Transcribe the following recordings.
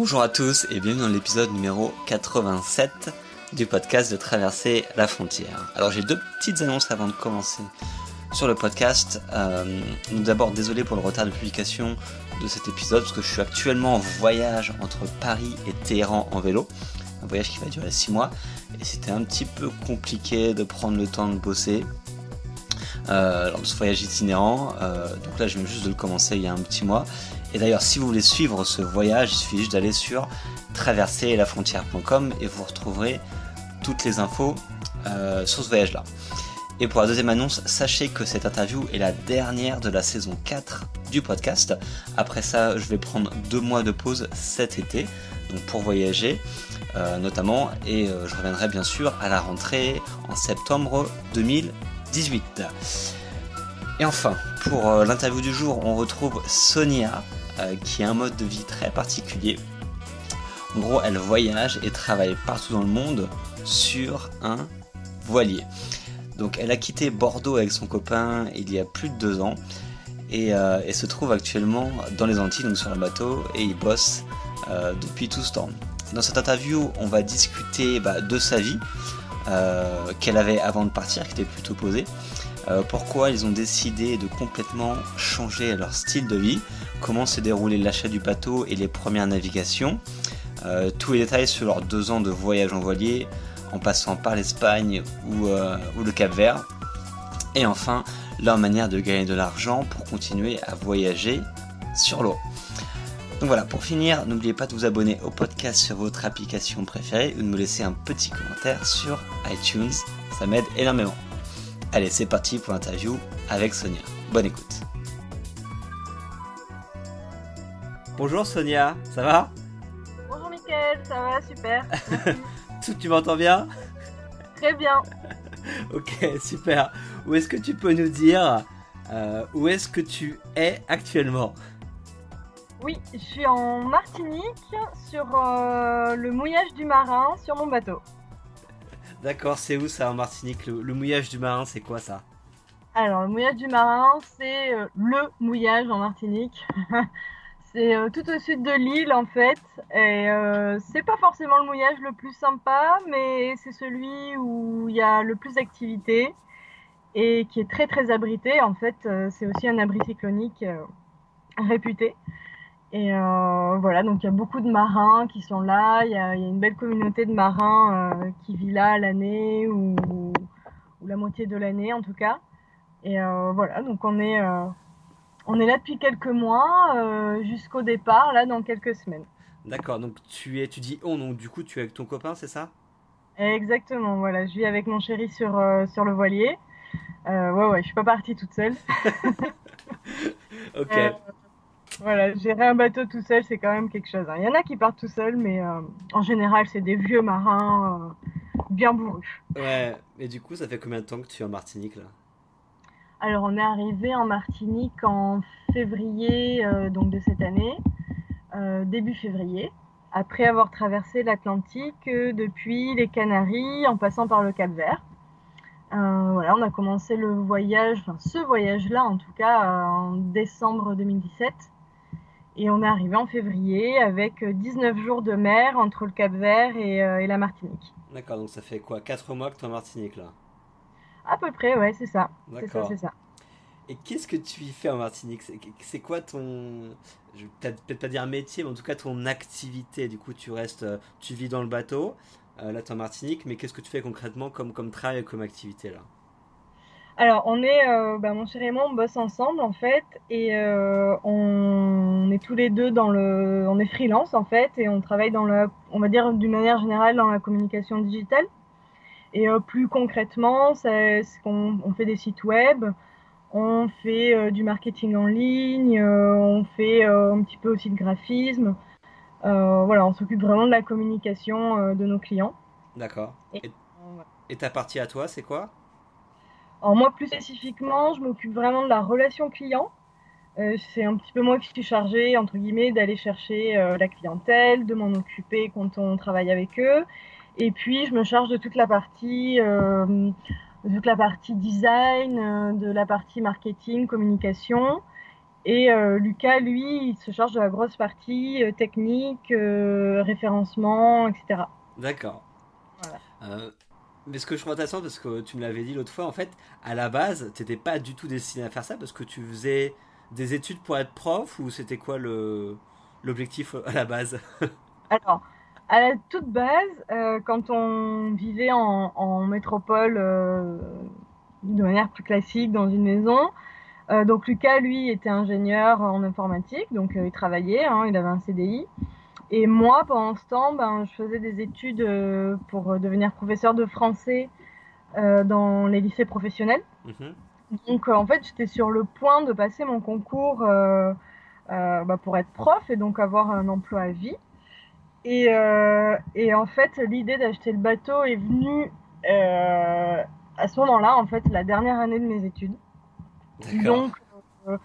Bonjour à tous et bienvenue dans l'épisode numéro 87 du podcast de Traverser la frontière. Alors j'ai deux petites annonces avant de commencer sur le podcast. Euh, D'abord désolé pour le retard de publication de cet épisode parce que je suis actuellement en voyage entre Paris et Téhéran en vélo. Un voyage qui va durer 6 mois et c'était un petit peu compliqué de prendre le temps de bosser. Euh, ce voyage itinérant, euh, donc là je viens juste de le commencer il y a un petit mois et d'ailleurs, si vous voulez suivre ce voyage, il suffit juste d'aller sur traverserlafrontière.com et vous retrouverez toutes les infos euh, sur ce voyage-là. Et pour la deuxième annonce, sachez que cette interview est la dernière de la saison 4 du podcast. Après ça, je vais prendre deux mois de pause cet été, donc pour voyager euh, notamment, et euh, je reviendrai bien sûr à la rentrée en septembre 2018. Et enfin, pour l'interview du jour, on retrouve Sonia, qui a un mode de vie très particulier. En gros, elle voyage et travaille partout dans le monde sur un voilier. Donc elle a quitté Bordeaux avec son copain il y a plus de deux ans et, euh, se trouve actuellement dans les Antilles, donc sur un bateau, et il bosse euh, depuis tout ce temps. Dans cette interview, on va discuter bah, de sa vie qu'elle avait avant de partir, qui était plutôt posée, pourquoi ils ont décidé de complètement changer leur style de vie, comment s'est déroulé l'achat du bateau et les premières navigations, euh, tous les détails sur leurs deux ans de voyage en voilier, en passant par l'Espagne ou, euh, ou, le Cap Vert, et enfin leur manière de gagner de l'argent pour continuer à voyager sur l'eau. Donc voilà, pour finir, n'oubliez pas de vous abonner au podcast sur votre application préférée ou de me laisser un petit commentaire sur iTunes, ça m'aide énormément. Allez, c'est parti pour l'interview avec Sonia. Bonne écoute. Bonjour Sonia, ça va? Bonjour Mickaël, ça va, super. tu m'entends bien? Très bien. ok, super. Où est-ce que tu peux nous dire euh, où est-ce que tu es actuellement? Oui, je suis en Martinique sur euh, le mouillage du marin sur mon bateau. D'accord, c'est où ça en Martinique le, mouillage du marin, c'est quoi ça? Alors, le mouillage du marin, c'est euh, le mouillage en Martinique. C'est euh, tout au sud de l'île en fait. Et euh, c'est pas forcément le mouillage le plus sympa, mais c'est celui où il y a le plus d'activité et qui est très très abrité. En fait, c'est aussi un abri cyclonique réputé. Et voilà, donc il y a beaucoup de marins qui sont là. Il y a, une belle communauté de marins qui vit là l'année ou, ou, la moitié de l'année en tout cas. Et voilà, donc on est on est là depuis quelques mois, euh, jusqu'au départ, là, dans quelques semaines. D'accord, donc tu es, tu dis on, donc du coup tu es avec ton copain, c'est ça? Exactement, voilà, je vis avec mon chéri sur, euh, sur le voilier. Euh, ouais, ouais, je suis pas partie toute seule. ok. Voilà, gérer un bateau tout seul, c'est quand même quelque chose. Hein. Il y en a qui partent tout seuls, mais en général, c'est des vieux marins bien bourrus. Ouais, et du coup, ça fait combien de temps que tu es en Martinique là? Alors, on est arrivé en Martinique en février euh, donc de cette année, euh, début février, après avoir traversé l'Atlantique euh, depuis les Canaries en passant par le Cap Vert. voilà, on a commencé le voyage, enfin ce voyage-là en tout cas, en décembre 2017. Et on est arrivé en février avec 19 jours de mer entre le Cap Vert et, et la Martinique. D'accord, donc ça fait quoi 4 mois que tu es en Martinique là? À peu près, ouais, c'est ça. C'est ça, c'est ça. Et qu'est-ce que tu y fais en Martinique? C'est quoi ton, je vais peut-être pas dire métier, mais en tout cas ton activité? Du coup, tu restes, euh, tu vis dans le bateau, euh, là tu es en Martinique, mais qu'est-ce que tu fais concrètement comme, comme travail, comme activité là? Alors, on est, euh, bah, mon cher et moi, on bosse ensemble en fait, et on est tous les deux dans le, on est freelance en fait, et on travaille dans le, on va dire d'une manière générale dans la communication digitale. Et euh, plus concrètement, c'est qu'on on fait des sites web, on fait euh, du marketing en ligne, euh, on fait un petit peu aussi de graphisme. voilà, on s'occupe vraiment de la communication de nos clients. D'accord. Et, ta partie à toi, c'est quoi? Alors moi, plus spécifiquement, je m'occupe vraiment de la relation client. c'est un petit peu moi qui suis chargée, entre guillemets, d'aller chercher la clientèle, de m'en occuper quand on travaille avec eux et puis, je me charge de toute la partie, euh, toute la partie design, euh, de la partie marketing, communication. Et Lucas, lui, il se charge de la grosse partie technique, référencement, etc. D'accord. Mais ce que je trouve intéressant, parce que tu me l'avais dit l'autre fois, en fait, à la base, tu n'étais pas du tout destiné à faire ça parce que tu faisais des études pour être prof ou c'était quoi le l'objectif à la base? Alors, à la toute base, euh, quand on vivait en, métropole euh, de manière plus classique dans une maison, euh, donc Lucas, lui, était ingénieur en informatique, donc il travaillait, hein, il avait un CDI. Et moi, pendant ce temps, ben, je faisais des études pour devenir professeur de français dans les lycées professionnels. Mhm. Donc, en fait, j'étais sur le point de passer mon concours bah, pour être prof et donc avoir un emploi à vie. Et, euh, et en fait, l'idée d'acheter le bateau est venue euh, à ce moment-là, en fait, la dernière année de mes études. Donc, euh,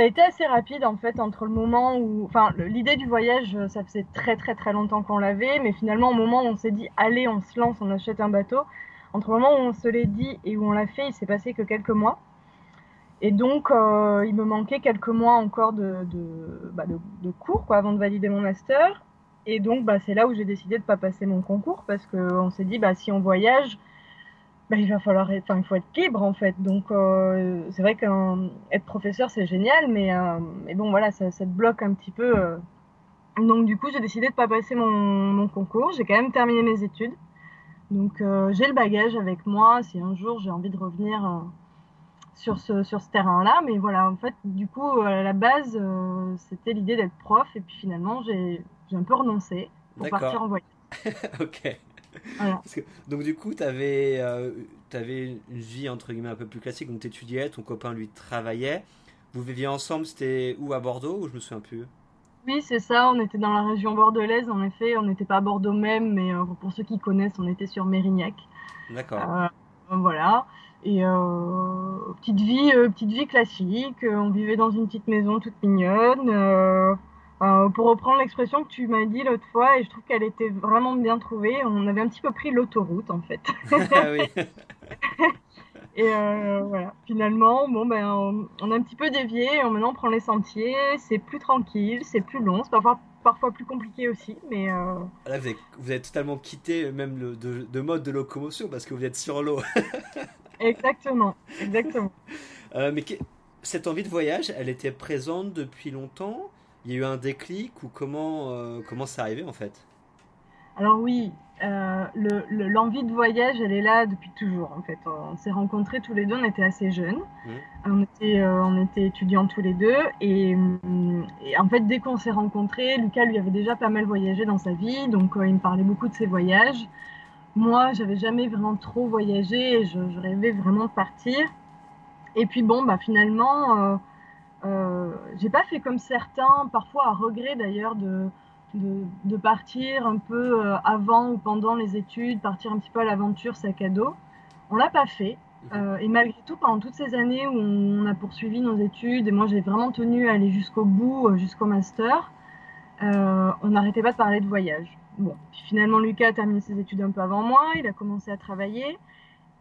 ça a été assez rapide, en fait, entre le moment où. Enfin, l'idée du voyage, ça faisait très, très, très longtemps qu'on l'avait, mais finalement, au moment où on s'est dit, allez, on se lance, on achète un bateau, entre le moment où on se l'est dit et où on l'a fait, il s'est passé que quelques mois. Et donc, euh, il me manquait quelques mois encore de, de, bah, de, de cours quoi, avant de valider mon master. Et donc, bah, c'est là où j'ai décidé de ne pas passer mon concours parce qu'on s'est dit, bah, si on voyage, bah, il va falloir, enfin, il faut être libre en fait. Donc, euh, c'est vrai qu'être professeur, c'est génial, mais, euh, mais, bon, voilà, ça, ça, te bloque un petit peu. Euh. Donc, du coup, j'ai décidé de ne pas passer mon, mon concours. J'ai quand même terminé mes études. Donc, j'ai le bagage avec moi si un jour j'ai envie de revenir sur ce, sur ce terrain-là. Mais voilà, en fait, du coup, à la base, c'était l'idée d'être prof. Et puis finalement, j'ai j'ai un peu renoncé pour partir en voyage. ok. Donc du coup, tu avais, euh, avais, une vie entre guillemets un peu plus classique, donc tu étudiais, ton copain lui travaillait. Vous viviez ensemble, c'était où à Bordeaux ou je me souviens plus? Oui, c'est ça, on était dans la région bordelaise, en effet, on n'était pas à Bordeaux même, mais euh, pour ceux qui connaissent, on était sur Mérignac. D'accord. Euh, voilà. Et petite vie, petite vie classique. On vivait dans une petite maison toute mignonne. Euh, pour reprendre l'expression que tu m'as dit l'autre fois, et je trouve qu'elle était vraiment bien trouvée, on avait un petit peu pris l'autoroute en fait. Ah oui. et euh, voilà, finalement, bon ben, on, a un petit peu dévié, maintenant on prend les sentiers, c'est plus tranquille, c'est plus long, c'est parfois, parfois plus compliqué aussi, mais. Euh... Là, vous avez, vous avez, totalement quitté même le de, de, mode de locomotion parce que vous êtes sur l'eau. exactement, exactement. Mais cette envie de voyage, elle était présente depuis longtemps il y a eu un déclic ou comment euh, comment c'est arrivé en fait? Alors oui, euh, l'envie de voyage, elle est là depuis toujours en fait. On s'est rencontrés tous les deux, on était assez jeunes, mmh. on était euh, on était étudiants tous les deux et, en fait dès qu'on s'est rencontrés, Lucas lui avait déjà pas mal voyagé dans sa vie, donc il me parlait beaucoup de ses voyages. Moi, j'avais jamais vraiment trop voyagé, et je, je, rêvais vraiment de partir. Et puis bon, bah finalement euh, j'ai pas fait comme certains, parfois à regret d'ailleurs, de, de, de, partir un peu euh, avant ou pendant les études, partir un petit peu à l'aventure sac à dos. On l'a pas fait. Mhm. Euh, et malgré tout, pendant toutes ces années où on a poursuivi nos études, et moi j'ai vraiment tenu à aller jusqu'au bout, jusqu'au master, euh, on n'arrêtait pas de parler de voyage. Bon, puis finalement Lucas a terminé ses études un peu avant moi, il a commencé à travailler,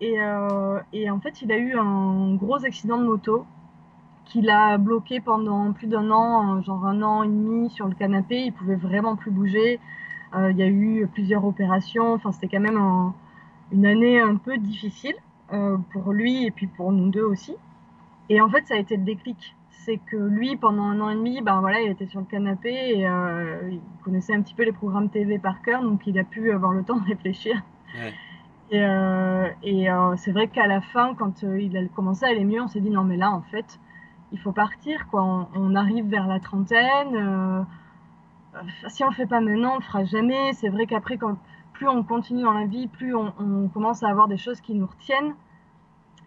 et, euh, et en fait il a eu un gros accident de moto qu'il a bloqué pendant plus d'un an, genre un an et demi sur le canapé. Il pouvait vraiment plus bouger. Euh, il y a eu plusieurs opérations. Enfin, c'était quand même une année un peu difficile euh, pour lui et puis pour nous deux aussi. Et en fait, ça a été le déclic. C'est que lui, pendant un an et demi, ben voilà, il était sur le canapé et euh, il connaissait un petit peu les programmes TV par cœur, donc il a pu avoir le temps de réfléchir. Et, et c'est vrai qu'à la fin, quand il a commencé à aller mieux, on s'est dit non mais là, en fait, il faut partir, quoi. On, arrive vers la trentaine. Euh, si on le fait pas maintenant, on le fera jamais. C'est vrai qu'après, quand plus on continue dans la vie, plus on, commence à avoir des choses qui nous retiennent.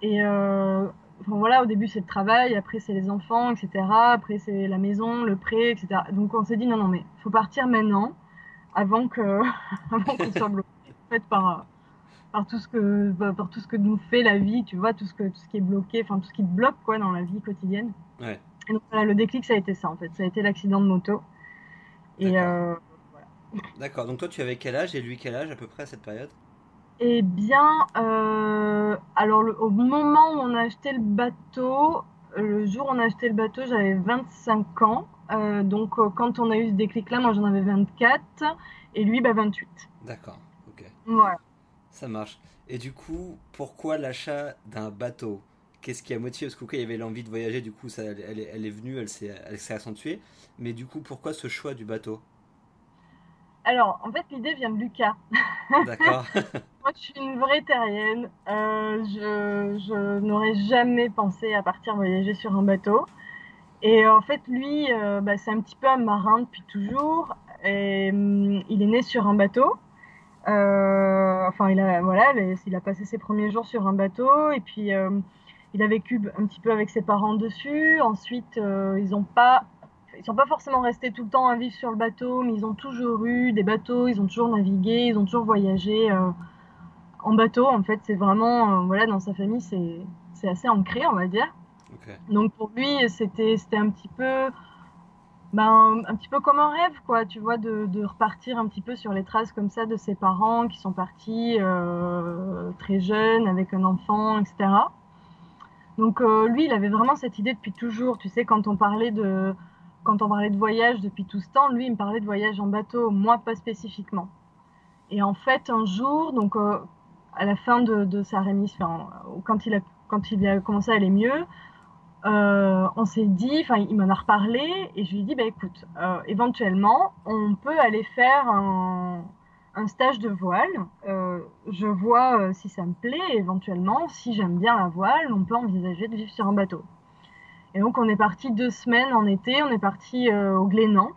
Et euh, voilà, au début c'est le travail, après c'est les enfants, etc. Après c'est la maison, le prêt, etc. Donc on s'est dit non, non, mais faut partir maintenant, avant que, avant qu'on soit bloqué en fait, par, par tout ce que bah, par tout ce que nous fait la vie tu vois tout ce que tout ce qui est bloqué enfin tout ce qui te bloque quoi dans la vie quotidienne ouais. et donc voilà le déclic ça a été ça en fait ça a été l'accident de moto et euh, voilà. d'accord donc toi tu avais quel âge et lui quel âge à peu près à cette période? Eh bien euh, alors le, au moment où on a acheté le bateau le jour où on a acheté le bateau, j'avais 25 ans. donc quand on a eu ce déclic-là, moi j'en avais 24 et lui, bah, 28. D'accord, ok. Voilà. Ça marche. Et du coup, pourquoi l'achat d'un bateau? Qu'est-ce qui a motivé? Parce qu'il y avait l'envie de voyager, du coup, ça, elle, elle est venue, elle s'est accentuée. Mais du coup, pourquoi ce choix du bateau? Alors, en fait, l'idée vient de Lucas. D'accord. Moi, je suis une vraie terrienne. Euh, je, n'aurais jamais pensé à partir voyager sur un bateau. Et en fait, lui, euh, bah, c'est un petit peu un marin depuis toujours. Et, hum, il est né sur un bateau. Euh, enfin, il a, voilà, il a passé ses premiers jours sur un bateau. Et puis, il a vécu un petit peu avec ses parents dessus. Ensuite, ils n'ont pas ils sont pas forcément restés tout le temps à vivre sur le bateau, mais ils ont toujours eu des bateaux, ils ont toujours navigué, ils ont toujours voyagé euh, en bateau. En fait, c'est vraiment, euh, voilà, dans sa famille, c'est assez ancré, on va dire. Donc pour lui, c'était un petit peu, ben, un petit peu comme un rêve, quoi, tu vois, de, de, repartir un petit peu sur les traces comme ça de ses parents qui sont partis euh, très jeunes avec un enfant, etc. Donc lui, il avait vraiment cette idée depuis toujours. Tu sais, quand on parlait de quand on parlait de voyage depuis tout ce temps, lui, il me parlait de voyage en bateau, moi pas spécifiquement. Et en fait, un jour, donc euh, à la fin de, sa remise, quand, il a, quand il a commencé à aller mieux, euh, on s'est dit, enfin, il m'en a reparlé, et je lui ai dit, bah, écoute, euh, éventuellement, on peut aller faire un, stage de voile. je vois si ça me plaît, éventuellement, si j'aime bien la voile, on peut envisager de vivre sur un bateau. Et donc on est parti deux semaines en été, on est parti euh, au Glénan.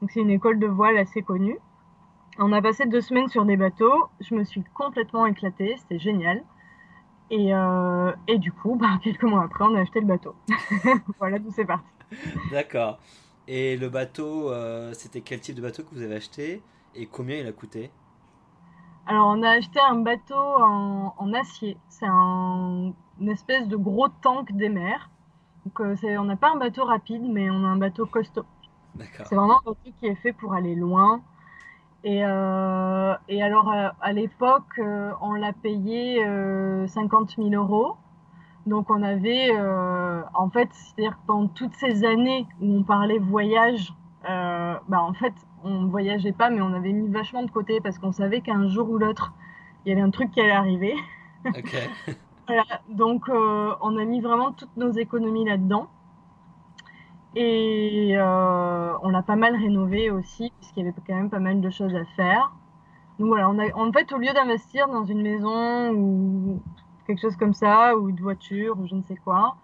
Donc c'est une école de voile assez connue. On a passé deux semaines sur des bateaux. Je me suis complètement éclatée, c'était génial. Et, euh, et, du coup, bah, quelques mois après, on a acheté le bateau. voilà, tout c'est parti. D'accord. Et le bateau, euh, c'était quel type de bateau que vous avez acheté et combien il a coûté? Alors, on a acheté un bateau en, en acier. C'est un, une espèce de gros tank des mers. Donc, euh, on n'a pas un bateau rapide, mais on a un bateau costaud. C'est vraiment un bateau qui est fait pour aller loin. Et, euh, et alors, euh, à l'époque, on l'a payé 50 000 euros. Donc, on avait, en fait, c'est-à-dire pendant toutes ces années où on parlait voyage, bah, en fait, on ne voyageait pas, mais on avait mis vachement de côté parce qu'on savait qu'un jour ou l'autre, il y avait un truc qui allait arriver. donc euh, on a mis vraiment toutes nos économies là-dedans. Et euh, on l'a pas mal rénové aussi, puisqu'il y avait quand même pas mal de choses à faire. Donc voilà, on a, en fait, au lieu d'investir dans une maison ou quelque chose comme ça, ou une voiture, ou je ne sais quoi,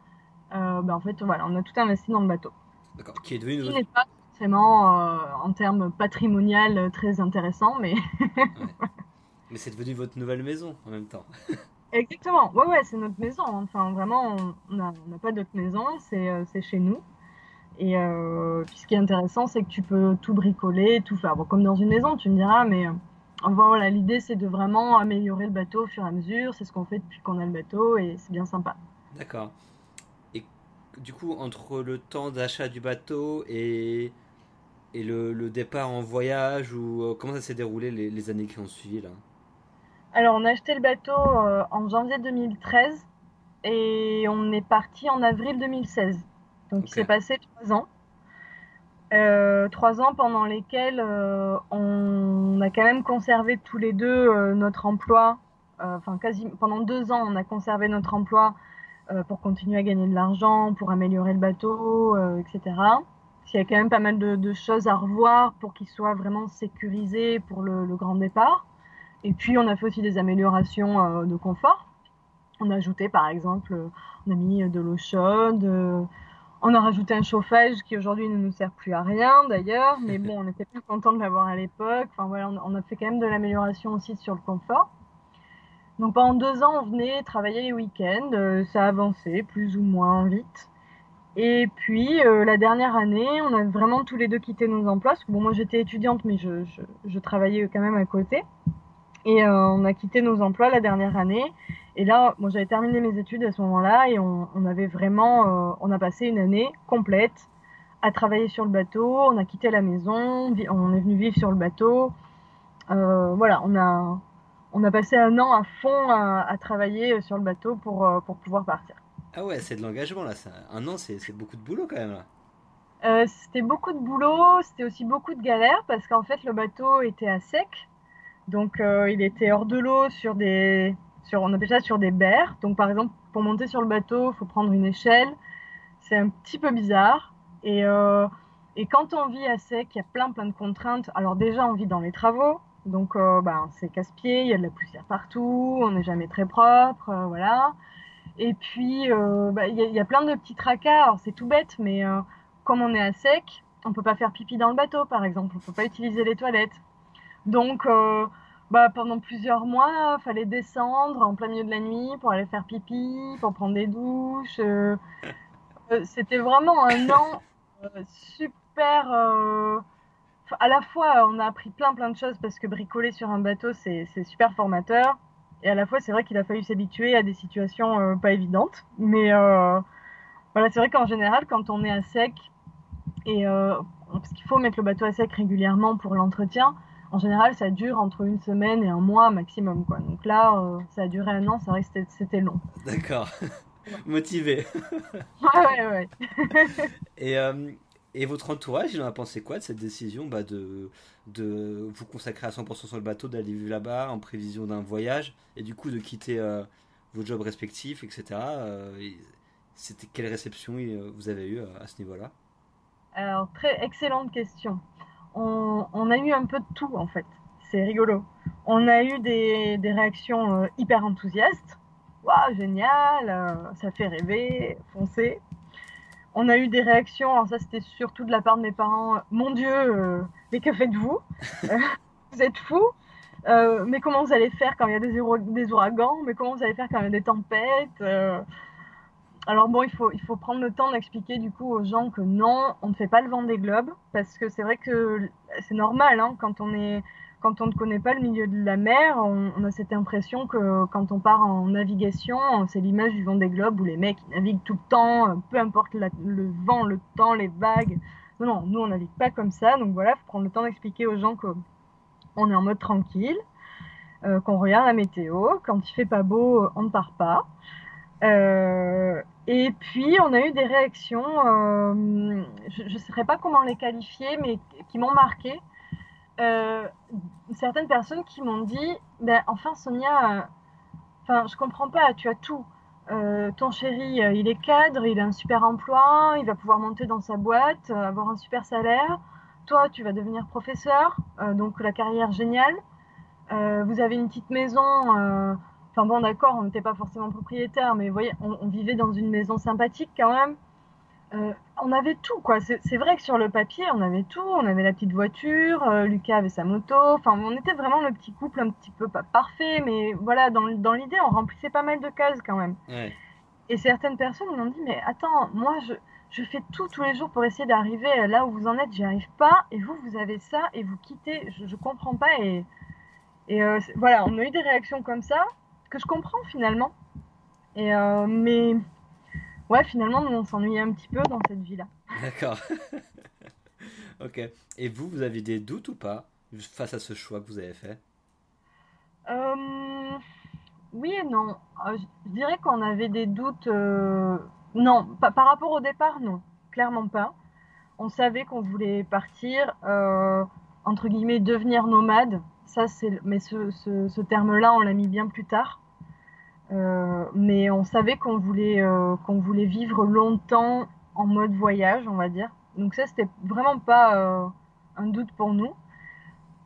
euh, ben en fait, voilà, on a tout investi dans le bateau. D'accord, qui est devenu... Qui n'est pas forcément, en termes patrimonial, très intéressant, mais... Mais c'est devenu votre nouvelle maison en même temps. Exactement. Ouais, ouais, c'est notre maison. Enfin, vraiment, on n'a pas d'autre maison, c'est euh, chez nous. Et euh, puis ce qui est intéressant, c'est que tu peux tout bricoler, tout faire. Bon, comme dans une maison, tu me diras, mais euh, voilà, l'idée, c'est de vraiment améliorer le bateau au fur et à mesure. C'est ce qu'on fait depuis qu'on a le bateau et c'est bien sympa. D'accord. Et du coup, entre le temps d'achat du bateau et, et le, le, départ en voyage, ou comment ça s'est déroulé les, les années qui ont suivi là? Alors, on a acheté le bateau euh, en janvier 2013 et on est parti en avril 2016. Donc, il s'est passé trois ans. Euh, trois ans pendant lesquels euh, on a quand même conservé tous les deux notre emploi. Enfin, quasi pendant deux ans, on a conservé notre emploi pour continuer à gagner de l'argent, pour améliorer le bateau, etc. Il y a quand même pas mal de, choses à revoir pour qu'il soit vraiment sécurisé pour le grand départ. Et puis, on a fait aussi des améliorations euh, de confort. On a ajouté, par exemple, on a mis de l'eau chaude. Euh, on a rajouté un chauffage qui aujourd'hui ne nous sert plus à rien d'ailleurs, mais bon, on était plus content de l'avoir à l'époque. Enfin voilà, on a fait quand même de l'amélioration aussi sur le confort. Donc pendant deux ans, on venait travailler les week-ends, euh, ça avançait plus ou moins vite. Et puis la dernière année, on a vraiment tous les deux quitté nos emplois. Bon, moi j'étais étudiante, mais je, je, travaillais quand même à côté. Et euh, on a quitté nos emplois la dernière année. Et là, moi, j'avais terminé mes études à ce moment-là et on, on, avait vraiment, euh, on a passé une année complète à travailler sur le bateau. On a quitté la maison, on est venu vivre sur le bateau. Euh, voilà, on a, on a passé un an à fond à, à, travailler sur le bateau pour, pour pouvoir partir. Ah ouais, c'est de l'engagement là. Un an, c'est beaucoup de boulot quand même là. Euh, c'était beaucoup de boulot, c'était aussi beaucoup de galères parce qu'en fait le bateau était à sec, donc euh, il était hors de l'eau sur des, on appelle ça sur des berres. Donc par exemple pour monter sur le bateau, il faut prendre une échelle. C'est un petit peu bizarre et euh, et quand on vit à sec, il y a plein plein de contraintes. Alors déjà on vit dans les travaux, donc ben, c'est casse-pied, il y a de la poussière partout, on n'est jamais très propre, voilà. Et puis bah, il y, y, a plein de petits tracas. Alors c'est tout bête, mais comme on est à sec, on peut pas faire pipi dans le bateau, par exemple. On peut pas utiliser les toilettes. Donc, euh, bah, pendant plusieurs mois, il fallait descendre en plein milieu de la nuit pour aller faire pipi, pour prendre des douches. Euh, euh, c'était vraiment un an super. à la fois, on a appris plein plein de choses parce que bricoler sur un bateau, c'est super formateur. Et à la fois, c'est vrai qu'il a fallu s'habituer à des situations pas évidentes. Mais voilà, c'est vrai qu'en général, quand on est à sec, et euh, parce qu'il faut mettre le bateau à sec régulièrement pour l'entretien. En général, ça dure entre une semaine et un mois maximum. Quoi. Donc là, euh, ça a duré un an, c'est vrai que c'était long. D'accord. Motivé. ouais, ouais, et, euh, et votre entourage, il en a pensé quoi de cette décision bah, de, de vous consacrer à 100% sur le bateau, d'aller vivre là-bas en prévision d'un voyage et du coup de quitter vos jobs respectifs, etc. C'était quelle réception vous avez eu à ce niveau-là? Alors, très excellente question. On, a eu un peu de tout, en fait. C'est rigolo. On a eu des, réactions euh, hyper enthousiastes. Waouh, génial, euh, ça fait rêver, foncez. On a eu des réactions, alors ça c'était surtout de la part de mes parents. Mon Dieu, euh, mais que faites-vous? Vous êtes fous Mais comment vous allez faire quand il y a des, des, ouragans? Mais comment vous allez faire quand il y a des tempêtes alors bon, il faut, il faut prendre le temps d'expliquer du coup aux gens que non, on ne fait pas le vent des globes, parce que c'est vrai que c'est normal, hein, quand on est quand on ne connaît pas le milieu de la mer, on, a cette impression que quand on part en navigation, c'est l'image du vent des globes où les mecs naviguent tout le temps, peu importe le vent, le temps, les vagues. Non, non, nous on navigue pas comme ça, donc voilà, il faut prendre le temps d'expliquer aux gens qu'on est en mode tranquille, euh, qu'on regarde la météo, quand il fait pas beau, on ne part pas. Euh, et puis, on a eu des réactions, euh, je ne saurais pas comment les qualifier, mais qui m'ont marqué. Euh, certaines personnes qui m'ont dit ben, Enfin, Sonia, enfin, je comprends pas, tu as tout. ton chéri, il est cadre, il a un super emploi, il va pouvoir monter dans sa boîte, avoir un super salaire. Toi, tu vas devenir professeur, donc la carrière géniale. vous avez une petite maison Enfin bon, d'accord, on n'était pas forcément propriétaire, mais vous voyez, on, vivait dans une maison sympathique quand même. Euh, on avait tout, quoi. C'est vrai que sur le papier, on avait tout. On avait la petite voiture, euh, Lucas avait sa moto. Enfin, on était vraiment le petit couple un petit peu pas parfait, mais voilà, dans, dans l'idée, on remplissait pas mal de cases quand même. Et certaines personnes m'ont dit, mais attends, moi, je, je fais tout tous les jours pour essayer d'arriver là où vous en êtes, j'y arrive pas. Et vous, vous avez ça et vous quittez. Je, je comprends pas. Et, et euh, voilà, on a eu des réactions comme ça que je comprends finalement. Et euh, mais ouais, finalement, nous, on s'ennuyait un petit peu dans cette vie-là. D'accord. ok. Et vous, vous avez des doutes ou pas face à ce choix que vous avez fait? Euh, Oui et non. Euh, je dirais qu'on avait des doutes. Non, par rapport au départ, non. Clairement pas. On savait qu'on voulait partir, entre guillemets, devenir nomade. Ça, c'est, mais ce, ce, ce terme-là, on l'a mis bien plus tard. Euh, mais on savait qu'on voulait, euh, qu'on voulait vivre longtemps en mode voyage, on va dire. Donc ça, c'était vraiment pas euh, un doute pour nous.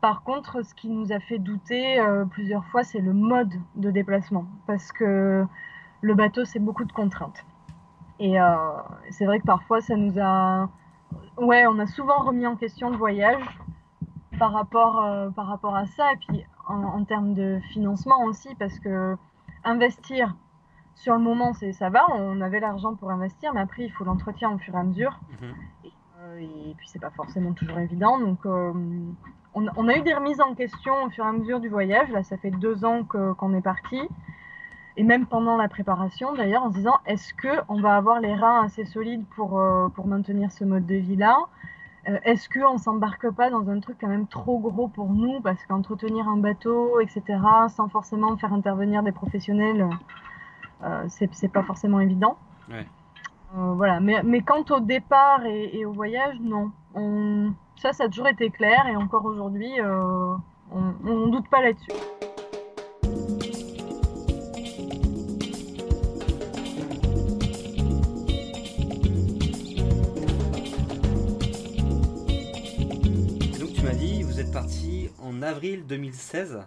Par contre, ce qui nous a fait douter plusieurs fois, c'est le mode de déplacement. Parce que le bateau, c'est beaucoup de contraintes. Et c'est vrai que parfois, ça nous a... Ouais, on a souvent remis en question le voyage par rapport, par rapport à ça. Et puis, en, en termes de financement aussi, parce que investir sur le moment, c'est ça va, on avait l'argent pour investir, mais après il faut l'entretien au fur et à mesure. Mhm. Euh, et, puis c'est pas forcément toujours évident. Donc euh, on, a eu des remises en question au fur et à mesure du voyage. Là, ça fait deux ans qu'on est parti. Et même pendant la préparation, d'ailleurs, en se disant est-ce que on va avoir les reins assez solides pour, euh, pour maintenir ce mode de vie là Est-ce qu'on s'embarque pas dans un truc quand même trop gros pour nous Parce qu'entretenir un bateau, etc., sans forcément faire intervenir des professionnels, euh, c'est pas forcément évident. voilà. Mais, mais quant au départ et, au voyage, non. On... Ça, ça a toujours été clair et encore aujourd'hui, on ne doute pas là-dessus. En avril 2016.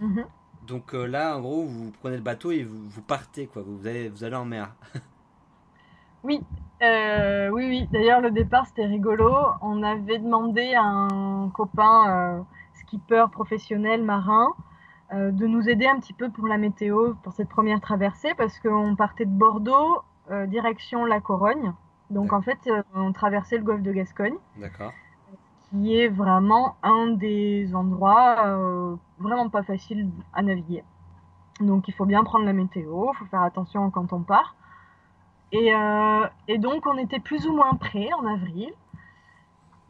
Mhm. Donc euh, là, en gros, vous prenez le bateau et vous, partez, quoi. Vous allez, vous allez en mer. oui, euh, oui, oui. D'ailleurs, le départ, c'était rigolo. On avait demandé à un copain euh, skipper professionnel marin de nous aider un petit peu pour la météo, pour cette première traversée, parce qu'on partait de Bordeaux, direction la Corogne. Donc en fait, on traversait le golfe de Gascogne. D'accord qui est vraiment un des endroits euh, vraiment pas faciles à naviguer. Donc il faut bien prendre la météo, il faut faire attention quand on part. Et, euh, et, donc on était plus ou moins prêts en avril.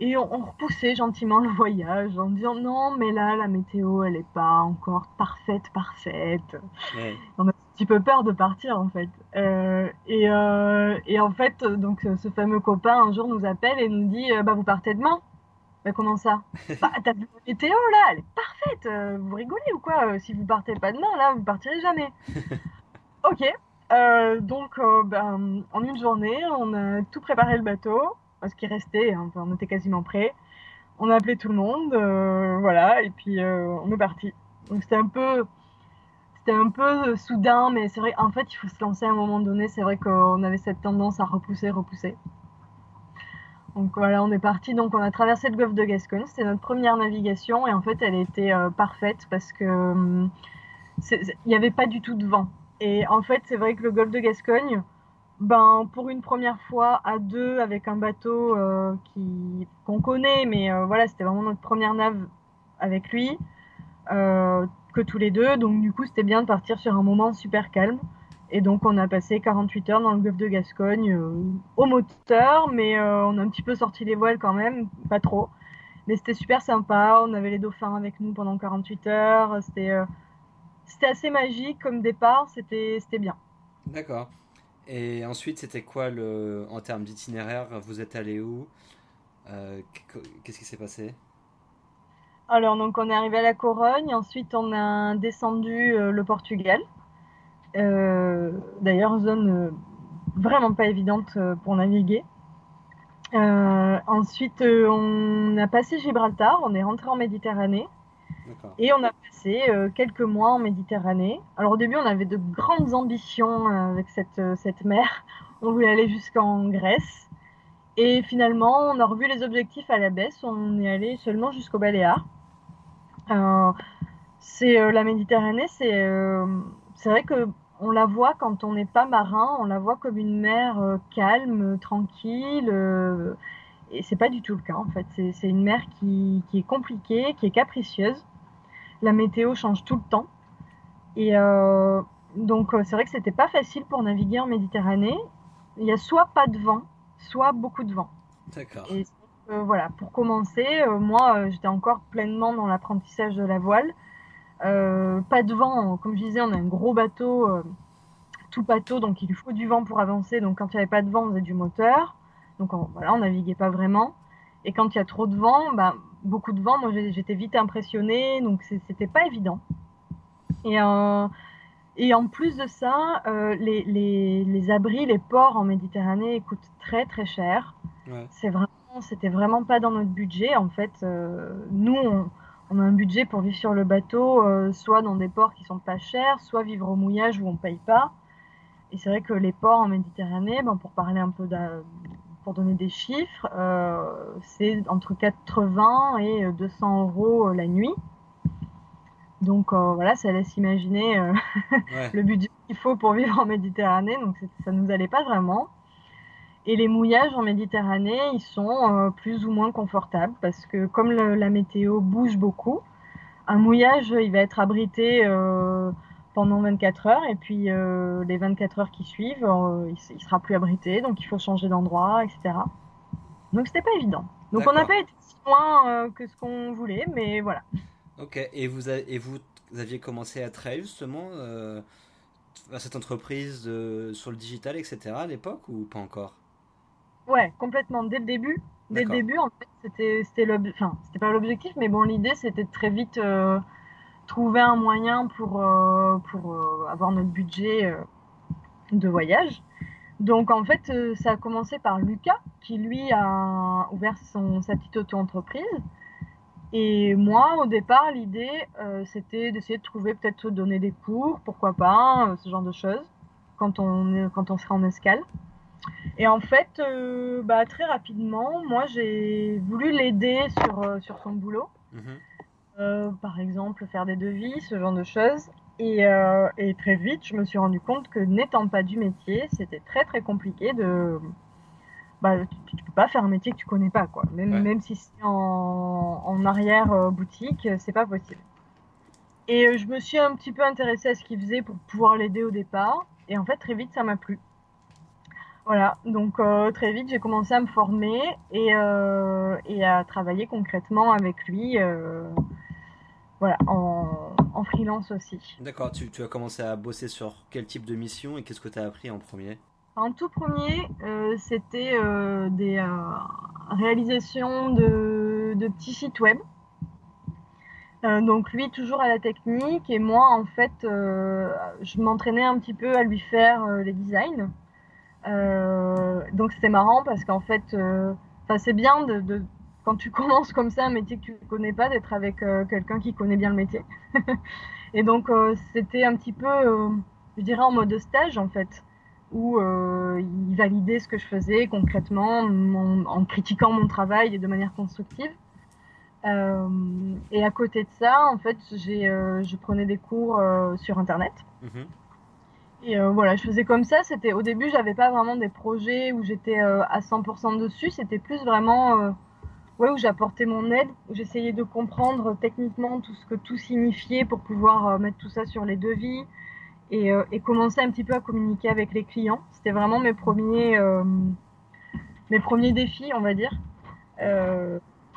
Et on, repoussait gentiment le voyage en disant non mais là la météo elle n'est pas encore parfaite parfaite. On a un petit peu peur de partir en fait. Euh, et, et, en fait donc ce fameux copain un jour nous appelle et nous dit bah vous partez demain. Bah comment ça Bah la météo là, elle est parfaite. Euh, vous rigolez ou quoi euh, Si vous partez pas demain là, vous partirez jamais. ok. Euh, donc ben, en une journée, on a tout préparé le bateau, ce qui restait, hein, on était quasiment prêt. On a appelé tout le monde, voilà, et puis on est parti. Donc c'était un peu, c'était un peu soudain, mais c'est vrai. En fait, il faut se lancer à un moment donné. C'est vrai qu'on avait cette tendance à repousser, repousser. Donc voilà, on est parti. Donc on a traversé le golfe de Gascogne. C'était notre première navigation et en fait, elle était euh, parfaite parce que hum, il n'y avait pas du tout de vent. Et en fait, c'est vrai que le golfe de Gascogne, ben pour une première fois à deux avec un bateau euh, qu'on connaît, mais euh, voilà, c'était vraiment notre première nave avec lui, que tous les deux. Donc du coup, c'était bien de partir sur un moment super calme. Et donc on a passé 48 heures dans le golfe de Gascogne euh, au moteur, mais euh, on a un petit peu sorti les voiles quand même, pas trop. Mais c'était super sympa, on avait les dauphins avec nous pendant 48 heures, c'était euh, c'était assez magique comme départ, c'était bien. D'accord. Et ensuite, c'était quoi le en termes d'itinéraire Vous êtes allé où Qu'est-ce qui s'est passé? Alors donc on est arrivé à la Corogne, ensuite on a descendu le Portugal. Euh, d'ailleurs, zone euh, vraiment pas évidente euh, pour naviguer. ensuite, on a passé Gibraltar, on est rentré en Méditerranée. Et on a passé quelques mois en Méditerranée. Alors au début, on avait de grandes ambitions avec cette, cette mer. On voulait aller jusqu'en Grèce. Et finalement, on a revu les objectifs à la baisse. On est allé seulement jusqu'au Baléares. c'est la Méditerranée, c'est c'est vrai que on la voit quand on n'est pas marin, on la voit comme une mer euh, calme, tranquille. Euh, et c'est pas du tout le cas en fait. C'est une mer qui, est compliquée, qui est capricieuse. La météo change tout le temps. Et euh, donc c'est vrai que c'était pas facile pour naviguer en Méditerranée. Il y a soit pas de vent, soit beaucoup de vent. D'accord. Et voilà, pour commencer, moi j'étais encore pleinement dans l'apprentissage de la voile. Euh, pas de vent, comme je disais, on a un gros bateau, euh, tout bateau, donc il lui faut du vent pour avancer. Donc quand il n'y avait pas de vent, on faisait du moteur. Donc on, voilà, on naviguait pas vraiment. Et quand il y a trop de vent, bah, beaucoup de vent, moi j'étais vite impressionnée, donc c'était pas évident. Et, euh, et en plus de ça, les, les, les, abris, les ports en Méditerranée coûtent très très cher. C'est vraiment, c'était vraiment pas dans notre budget. En fait, nous, on, on a un budget pour vivre sur le bateau, euh, soit dans des ports qui sont pas chers, soit vivre au mouillage où on paye pas. Et c'est vrai que les ports en Méditerranée, ben, pour parler un peu, pour donner des chiffres, euh, c'est entre 80 et 200 euros euh, la nuit. Donc voilà, ça laisse imaginer le budget qu'il faut pour vivre en Méditerranée. Donc ça nous allait pas vraiment. Et les mouillages en Méditerranée, ils sont euh, plus ou moins confortables parce que comme la météo bouge beaucoup, un mouillage, il va être abrité euh, pendant 24 heures et puis euh, les 24 heures qui suivent, il, il sera plus abrité, donc il faut changer d'endroit, etc. Donc c'était pas évident. Donc on n'a pas été si loin que ce qu'on voulait, mais voilà. Ok, et vous, et vous, aviez commencé à trail justement à cette entreprise sur le digital, etc. à l'époque ou pas encore? Ouais, complètement. Dès le début, dès le début, en fait, c'était c'était enfin, c'était pas l'objectif, mais bon, l'idée c'était de très vite euh, trouver un moyen pour euh, pour euh, avoir notre budget de voyage. Donc en fait, ça a commencé par Lucas qui lui a ouvert son sa petite auto-entreprise. Et moi, au départ, l'idée, c'était d'essayer de trouver, peut-être donner des cours, pourquoi pas, ce genre de choses, quand on, quand on sera en escale. Et en fait, euh, bah, très rapidement, moi, j'ai voulu l'aider sur, euh, sur son boulot. Mhm. Euh, par exemple, faire des devis, ce genre de choses. Et, et, très vite, je me suis rendu compte que n'étant pas du métier, c'était très très compliqué de. Bah, tu, ne peux pas faire un métier que tu connais pas, quoi. Même, même si c'est en, en arrière boutique, c'est pas possible. Et je me suis un petit peu intéressée à ce qu'il faisait pour pouvoir l'aider au départ. Et en fait, très vite, ça m'a plu. Voilà, donc euh, très vite j'ai commencé à me former et, euh, et à travailler concrètement avec lui, euh, voilà, en, en, freelance aussi. D'accord, tu, tu, as commencé à bosser sur quel type de mission et qu'est-ce que tu as appris en premier? En tout premier, c'était des réalisations de, de, petits sites web. donc lui toujours à la technique et moi en fait je m'entraînais un petit peu à lui faire les designs. Euh, donc c'était marrant parce qu'en fait, euh, c'est bien quand tu commences comme ça un métier que tu ne connais pas, d'être avec euh, quelqu'un qui connaît bien le métier. et donc c'était un petit peu, je dirais, en mode stage en fait, où il validait ce que je faisais concrètement en critiquant mon travail de manière constructive. et à côté de ça, en fait, je prenais des cours sur Internet. Mm-hmm. Et euh, voilà, je faisais comme ça. C'était au début, j'avais pas vraiment des projets où j'étais euh, à 100% dessus. C'était plus vraiment euh, ouais où j'apportais mon aide, où j'essayais de comprendre techniquement tout ce que tout signifiait pour pouvoir mettre tout ça sur les devis et, et, commencer un petit peu à communiquer avec les clients. C'était vraiment mes premiers mes premiers défis, on va dire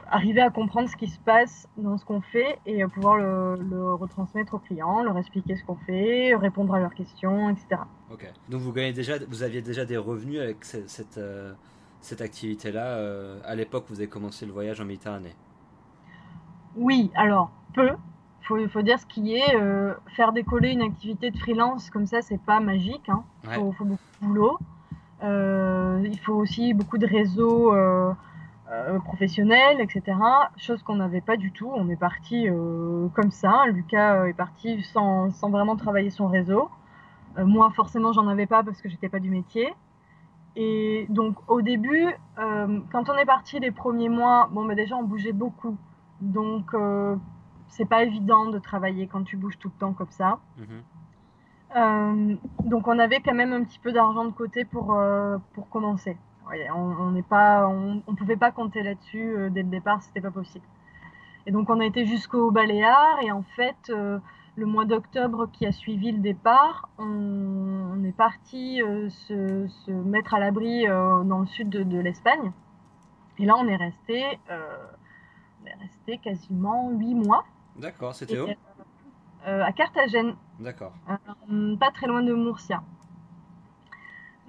arriver à comprendre ce qui se passe dans ce qu'on fait et pouvoir le, retransmettre aux clients, leur expliquer ce qu'on fait, répondre à leurs questions, etc. Ok. Donc vous gagnez déjà, vous aviez déjà des revenus avec cette, cette, euh, cette activité-là euh, à l'époque où vous avez commencé le voyage en Méditerranée? Oui, alors peu. Il faut, dire ce qui est. Euh, faire décoller une activité de freelance comme ça, c'est pas magique. Hein. Il faut, faut, beaucoup de boulot. il faut aussi beaucoup de réseaux euh, professionnel, etc. Chose qu'on n'avait pas du tout. On est parti euh, comme ça. Lucas euh, est parti sans, sans, vraiment travailler son réseau. moi, forcément, j'en avais pas parce que j'étais pas du métier. Et donc, au début, quand on est parti les premiers mois, bon, mais déjà, on bougeait beaucoup. Donc, c'est pas évident de travailler quand tu bouges tout le temps comme ça. Mhm. donc, on avait quand même un petit peu d'argent de côté pour, pour commencer on n'est pas, on, pouvait pas compter là-dessus euh, dès le départ, c'était pas possible. Et donc on a été jusqu'au Baléares et en fait euh, le mois d'octobre qui a suivi le départ, on, est parti euh, se, mettre à l'abri dans le sud de, l'Espagne. Et là on est resté, on est resté quasiment huit mois. D'accord, c'était où? À Carthagène. D'accord. pas très loin de Murcia.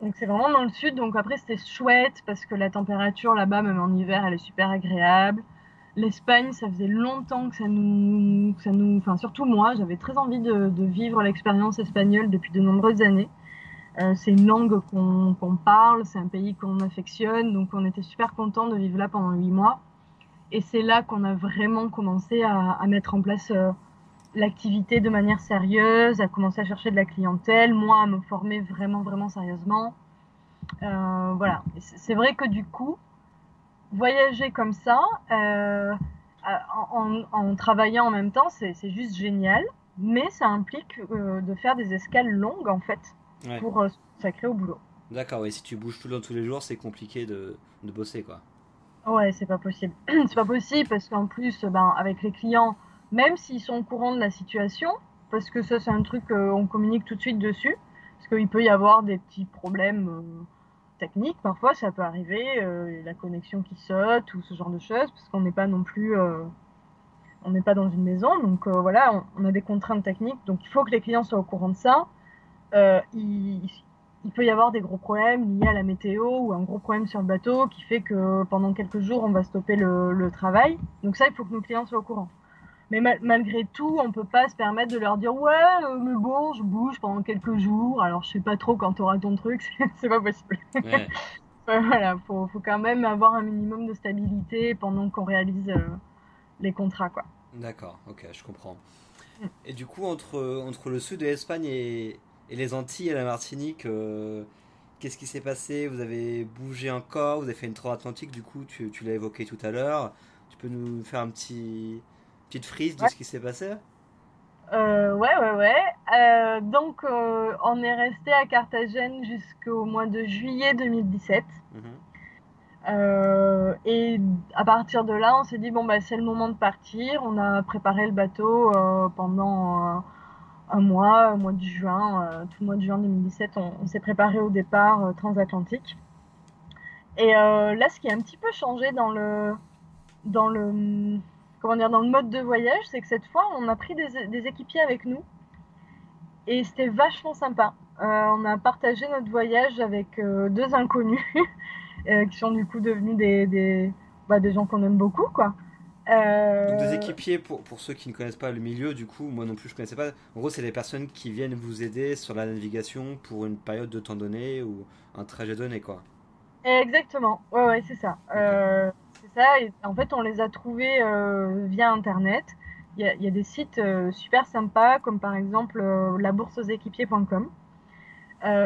Donc c'est vraiment dans le sud, donc après c'était chouette parce que la température là-bas, même en hiver, elle est super agréable. L'Espagne, ça faisait longtemps que ça nous, ça nous, enfin surtout moi, j'avais très envie de, vivre l'expérience espagnole depuis de nombreuses années. Euh, c'est une langue qu'on parle, c'est un pays qu'on affectionne, donc on était super content de vivre là pendant huit mois. Et c'est là qu'on a vraiment commencé à, mettre en place euh, l'activité de manière sérieuse, à commencer à chercher de la clientèle, moi à me former vraiment, vraiment sérieusement. Euh, voilà. C'est vrai que du coup, voyager comme ça, euh, en, travaillant en même temps, c'est juste génial, mais ça implique euh, de faire des escales longues en fait pour s'accrer au boulot. D'accord, oui, si tu bouges tout le temps tous les jours, c'est compliqué de, de, bosser quoi. Ouais, c'est pas possible. c'est pas possible parce qu'en plus, ben, avec les clients, même s'ils sont au courant de la situation, parce que ça c'est un truc qu'on euh, communique tout de suite dessus, parce qu'il peut y avoir des petits problèmes euh, techniques, parfois ça peut arriver, euh, la connexion qui saute ou ce genre de choses, parce qu'on n'est pas non plus, on n'est pas dans une maison, donc voilà, on, a des contraintes techniques, donc il faut que les clients soient au courant de ça. il, il peut y avoir des gros problèmes liés à la météo ou un gros problème sur le bateau qui fait que pendant quelques jours, on va stopper le, travail. Donc ça, il faut que nos clients soient au courant. Mais malgré tout, on peut pas se permettre de leur dire ouais, euh, mais bon, je bouge pendant quelques jours. Alors je sais pas trop quand tu auras ton truc, c'est pas possible. Ouais. voilà, faut, faut quand même avoir un minimum de stabilité pendant qu'on réalise euh, les contrats, quoi. D'accord, ok, je comprends. Mm. Et du coup, entre, entre le sud de l'Espagne et, et les Antilles et la Martinique, euh, qu'est-ce qui s'est passé? Vous avez bougé encore, vous avez fait une transatlantique, du coup, tu, tu l'as évoqué tout à l'heure. Tu peux nous faire un petit petite frise de ce qui s'est passé euh, ouais, ouais, ouais. Euh, donc, on est resté à Carthagène jusqu'au mois de juillet 2017. Mhm. et à partir de là, on s'est dit bon bah c'est le moment de partir. On a préparé le bateau pendant un mois, au mois de juin, euh, tout le mois de juin 2017, on, s'est préparé au départ euh, transatlantique. Et euh, là, ce qui a un petit peu changé dans le, dans le, comment dire, dans le mode de voyage, c'est que cette fois, on a pris des, équipiers avec nous. Et c'était vachement sympa. on a partagé notre voyage avec deux inconnus, qui sont du coup devenus des, des, bah, des gens qu'on aime beaucoup, quoi. Euh... des équipiers, pour, pour ceux qui ne connaissent pas le milieu, du coup, moi non plus je ne connaissais pas. En gros, c'est des personnes qui viennent vous aider sur la navigation pour une période de temps donné ou un trajet donné, quoi. Exactement, ouais, ouais, c'est ça. Euh, ça, et en fait, on les a trouvés euh, via Internet. Il y, a, des sites euh, super sympas, comme par exemple labourseauxéquipiers.com.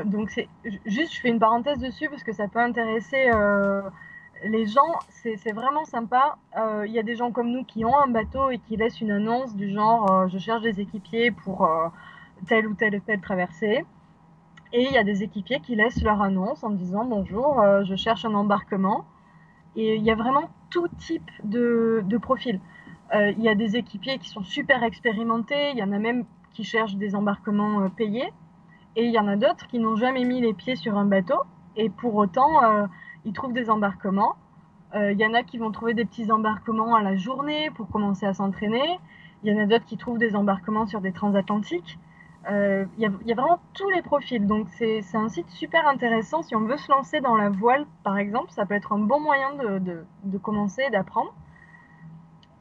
donc, c'est juste, je fais une parenthèse dessus parce que ça peut intéresser les gens, c'est vraiment sympa. Euh, il y a des gens comme nous qui ont un bateau et qui laissent une annonce du genre euh, je cherche des équipiers pour euh, telle ou telle ou telle traversée. Et il y a des équipiers qui laissent leur annonce en disant bonjour, je cherche un embarquement. Et il y a vraiment tout type de, de profil. Il y a des équipiers qui sont super expérimentés, il y en a même qui cherchent des embarquements payés. Et il y en a d'autres qui n'ont jamais mis les pieds sur un bateau. Et pour autant, ils trouvent des embarquements. Il euh, y en a qui vont trouver des petits embarquements à la journée pour commencer à s'entraîner. Il y en a d'autres qui trouvent des embarquements sur des transatlantiques. Il euh, y, a vraiment tous les profils. Donc c'est un site super intéressant. Si on veut se lancer dans la voile, par exemple, ça peut être un bon moyen de, commencer et d'apprendre.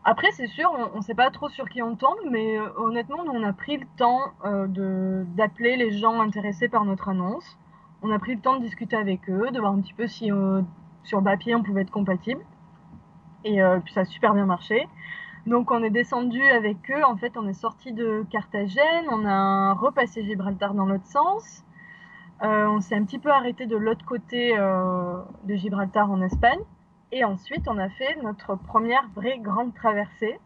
Après, c'est sûr, on ne sait pas trop sur qui on tombe, mais euh, honnêtement, nous, on a pris le temps euh, d'appeler les gens intéressés par notre annonce on a pris le temps de discuter avec eux, de voir un petit peu si sur papier on pouvait être compatible. Et puis ça a super bien marché. Donc on est descendu avec eux, en fait on est sorti de Carthagène, on a repassé Gibraltar dans l'autre sens. Euh, on s'est un petit peu arrêté de l'autre côté de Gibraltar en Espagne. Et ensuite on a fait notre première vraie grande traversée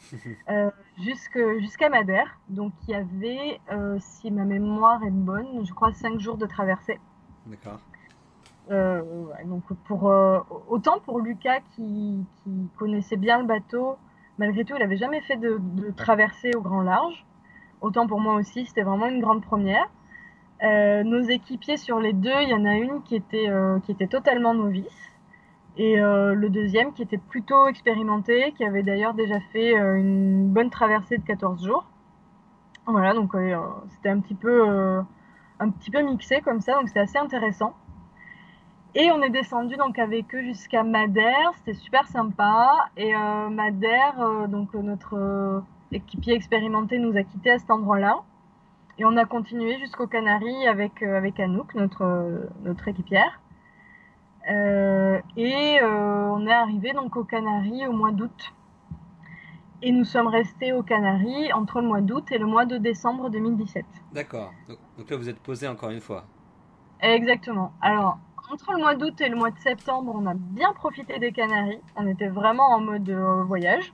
euh, jusqu'à Madère. Donc il y avait, euh, si ma mémoire est bonne, je crois 5 jours de traversée. D'accord. Euh, donc pour, autant pour Lucas qui, connaissait bien le bateau, malgré tout il n'avait jamais fait de, traversée au grand large. Autant pour moi aussi, c'était vraiment une grande première. nos équipiers sur les deux, il y en a une qui était, qui était totalement novice et euh, le deuxième qui était plutôt expérimenté, qui avait d'ailleurs déjà fait euh, une bonne traversée de 14 jours. Voilà, donc euh, c'était un petit peu un petit peu mixé comme ça, donc c'était assez intéressant. Et on est descendu donc avec eux jusqu'à Madère, c'était super sympa. Et Madère, donc notre équipier expérimenté nous a quittés à cet endroit-là. Et on a continué jusqu'aux Canaries avec, avec Anouk, notre, notre équipière. Euh, et euh, on est arrivé donc aux Canaries au mois d'août. Et nous sommes restés aux Canaries entre le mois d'août et le mois de décembre 2017. D'accord. Donc, là, vous êtes posé encore une fois. Exactement. Alors, entre le mois d'août et le mois de septembre, on a bien profité des Canaries. On était vraiment en mode euh, voyage.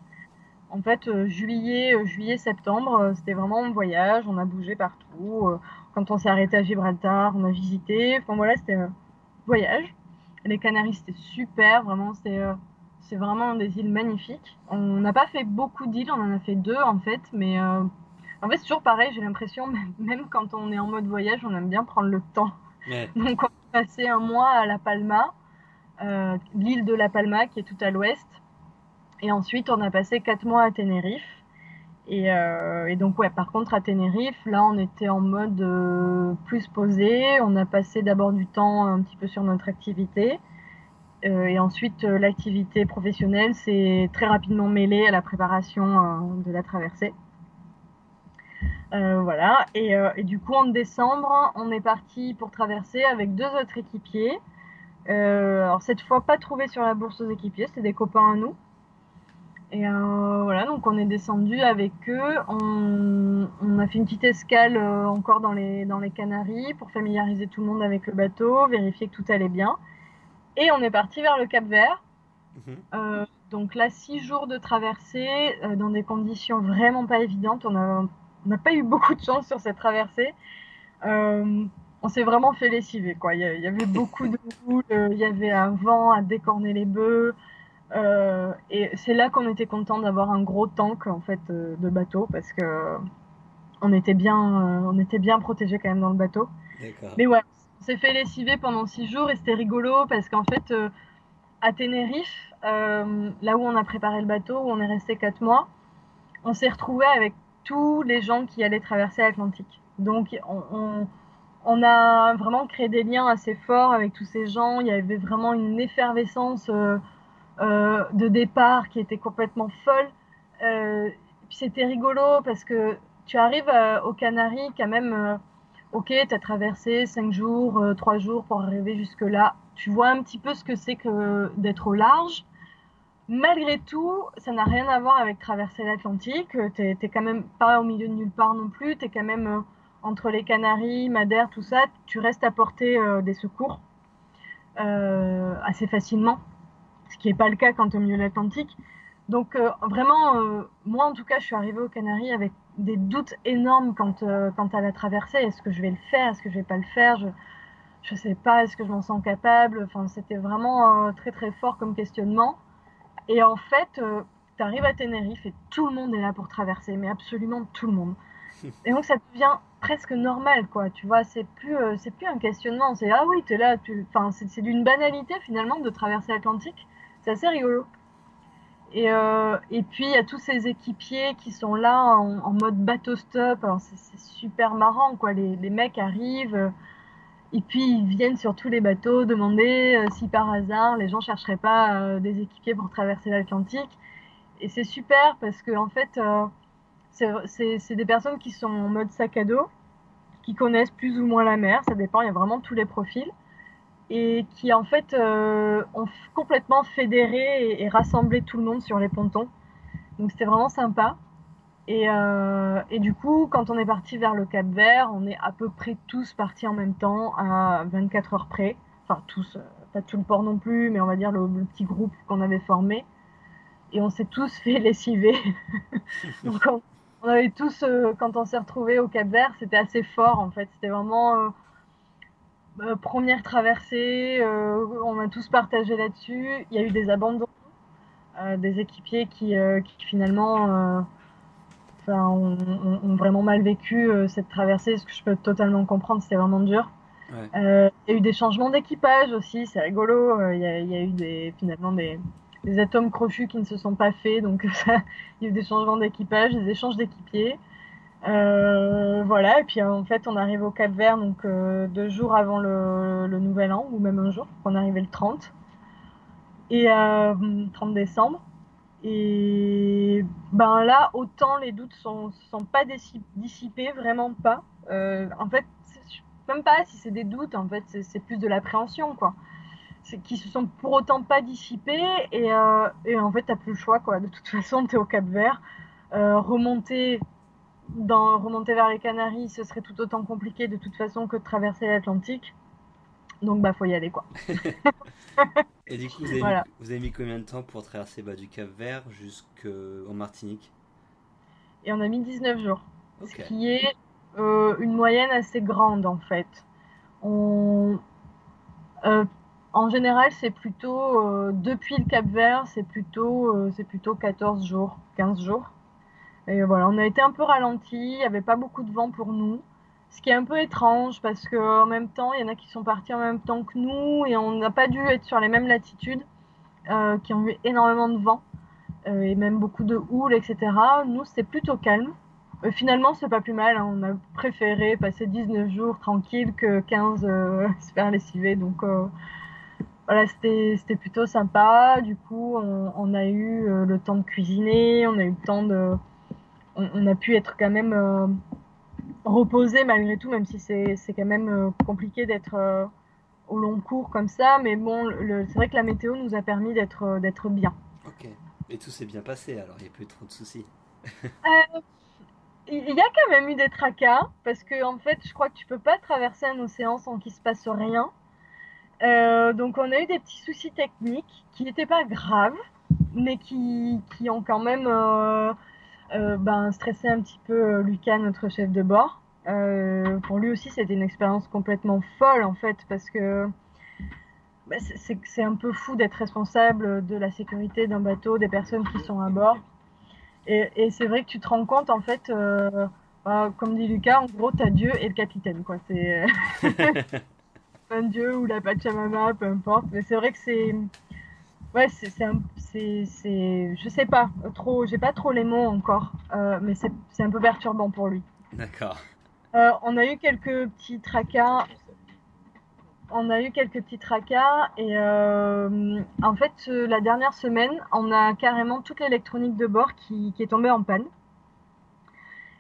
En fait, juillet, juillet, septembre, c'était vraiment un voyage. On a bougé partout. quand on s'est arrêté à Gibraltar, on a visité. Enfin voilà, c'était voyage. Les Canaries, c'était super, vraiment, c'est euh, c'est vraiment des îles magnifiques. On n'a pas fait beaucoup d'îles, on en a fait deux en fait, mais euh, en fait, c'est toujours pareil, j'ai l'impression, même quand on est en mode voyage, on aime bien prendre le temps. Donc, on passé un mois à La Palma, euh, l'île de La Palma qui est tout à l'ouest. Et ensuite, on a passé quatre mois à Tenerife. Et, donc, ouais, par contre, à Tenerife, là, on était en mode plus posé. On a passé d'abord du temps un petit peu sur notre activité. et ensuite, l'activité professionnelle s'est très rapidement mêlée à la préparation de la traversée. Voilà. Et, et, du coup, en décembre, on est parti pour traverser avec deux autres équipiers. Euh, alors cette fois, pas trouvé sur la bourse aux équipiers, c'était des copains à nous. Et euh, voilà, donc on est descendu avec eux. On, a fait une petite escale euh, encore dans les, dans les Canaries pour familiariser tout le monde avec le bateau, vérifier que tout allait bien. Et on est parti vers le Cap Vert. Mhm. donc là, six jours de traversée dans des conditions vraiment pas évidentes. On n'a pas eu beaucoup de chance sur cette traversée on s'est vraiment fait lessiver. Quoi. Il, y avait beaucoup de houle, il y avait un vent à décorner les bœufs. Euh, et c'est là qu'on était content d'avoir un gros tank en fait euh, de bateau parce que on était bien, euh, on était bien protégé quand même dans le bateau. Mais ouais, on s'est fait lessiver pendant six jours et c'était rigolo parce qu'en fait à Tenerife, là où on a préparé le bateau, où on est resté quatre mois, on s'est retrouvé avec tous les gens qui allaient traverser l'Atlantique. Donc on a vraiment créé des liens assez forts avec tous ces gens. Il y avait vraiment une effervescence euh, euh, de départ qui était complètement folle. Euh, c'était rigolo parce que tu arrives aux Canaries quand même. ok, tu as traversé 5 jours, 3 jours pour arriver jusque-là. Tu vois un petit peu ce que c'est que d'être au large. Malgré tout, ça n'a rien à voir avec traverser l'Atlantique. Tu n'es quand même pas au milieu de nulle part non plus. Tu es quand même entre les Canaries, Madère, tout ça, tu restes à portée euh, des secours euh, assez facilement, ce qui n'est pas le cas quand es au milieu de l'Atlantique. Donc euh, vraiment, moi en tout cas, je suis arrivée aux Canaries avec des doutes énormes quant, à la traversée. Est-ce que je vais le faire? Est-ce que je vais pas le faire? Je ne sais pas. Est-ce que je m'en sens capable? Enfin, c'était vraiment très très fort comme questionnement. Et en fait, tu arrives à Tenerife et tout le monde est là pour traverser, mais absolument tout le monde. Et donc ça devient presque normal, quoi. Tu vois, c'est plus, euh, c'est plus un questionnement. C'est ah oui, t'es là. Tu... Enfin, c'est d'une banalité finalement de traverser l'Atlantique. C'est assez rigolo. Et, euh, et puis il y a tous ces équipiers qui sont là en, mode bateau stop. Alors c'est super marrant, quoi. Les, les, mecs arrivent. Euh, et puis ils viennent sur tous les bateaux demander si par hasard les gens chercheraient pas des équipiers pour traverser l'Atlantique. Et c'est super parce que en fait, c'est des personnes qui sont en mode sac à dos, qui connaissent plus ou moins la mer, ça dépend, il y a vraiment tous les profils, et qui en fait euh, ont complètement fédéré et, rassemblé tout le monde sur les pontons. Donc c'était vraiment sympa. Et, euh, et, du coup, quand on est parti vers le Cap Vert, on est à peu près tous partis en même temps, à 24 heures près. Enfin, tous, euh, pas tout le port non plus, mais on va dire le, le petit groupe qu'on avait formé. Et on s'est tous fait lessiver. Donc on, on avait tous, euh, quand on s'est retrouvés au Cap Vert, c'était assez fort en fait. C'était vraiment euh, première traversée. on a tous partagé là-dessus. Il y a eu des abandons, des équipiers qui, finalement ont, vraiment mal vécu cette traversée, ce que je peux totalement comprendre. C'était vraiment dur. il y a eu des changements d'équipage aussi, c'est rigolo. il y, a eu des, finalement des, des atomes crochus qui ne se sont pas faits. Donc, il y a eu des changements d'équipage, des échanges d'équipiers. Euh, voilà, et puis en fait, on arrive au Cap Vert donc euh, deux jours avant le, Nouvel An, ou même un jour, on arrivait le 30, et 30 euh, décembre. Et ben là, autant les doutes sont, sont pas dissipés, vraiment pas. en fait, même pas si c'est des doutes, en fait, c'est plus de l'appréhension, quoi. Qui se sont pour autant pas dissipés et, euh, et en fait t'as plus le choix quoi. De toute façon tu es au Cap Vert. Euh, remonter remonter vers les Canaries ce serait tout autant compliqué de toute façon que de traverser l'Atlantique donc bah faut y aller quoi. Et du coup vous avez, mis, vous avez, mis, combien de temps pour traverser bah, du Cap Vert jusqu'en Martinique? Et on a mis 19 jours. Ce qui est euh, une moyenne assez grande en fait. On en général, c'est plutôt, euh, depuis le Cap Vert, c'est plutôt, euh, c'est plutôt 14 jours, 15 jours. Et voilà, on a été un peu ralenti, il n'y avait pas beaucoup de vent pour nous. Ce qui est un peu étrange parce qu'en même temps, il y en a qui sont partis en même temps que nous et on n'a pas dû être sur les mêmes latitudes, euh, qui ont eu énormément de vent. et même beaucoup de houle, etc. Nous, c'était plutôt calme. finalement, c'est pas plus mal. Hein. On a préféré passer 19 jours tranquille que 15 se faire. Donc voilà, c'était plutôt sympa. Du coup, on, a eu le temps de cuisiner, on a eu le temps de. On, a pu être quand même reposer malgré tout, même si c'est quand même euh, compliqué d'être euh, au long cours comme ça. Mais bon, c'est vrai que la météo nous a permis d'être euh, d'être bien. Ok. Et tout s'est bien passé, alors il n'y a plus trop de soucis. il y a quand même eu des tracas, parce que en fait, je crois que tu peux pas traverser un océan sans qu'il se passe rien. donc on a eu des petits soucis techniques qui n'étaient pas graves, mais qui, qui ont quand même euh, ben, stressé un petit peu euh, Lucas, notre chef de bord. Euh, pour lui aussi, c'était une expérience complètement folle en fait, parce que bah, c'est un peu fou d'être responsable de la sécurité d'un bateau, des personnes qui sont à bord. Et, c'est vrai que tu te rends compte en fait, bah, comme dit Lucas, en gros, t'as Dieu et le capitaine, quoi. C'est un Dieu ou la Pachamama, peu importe. Mais c'est vrai que c'est Ouais, c'est, c'est, c'est, je sais pas, trop, j'ai pas trop les mots encore, euh, mais c'est, c'est un peu perturbant pour lui. D'accord. Euh, on a eu quelques petits tracas. On a eu quelques petits tracas et euh, en fait la dernière semaine on a carrément toute l'électronique de bord qui, qui est tombée en panne.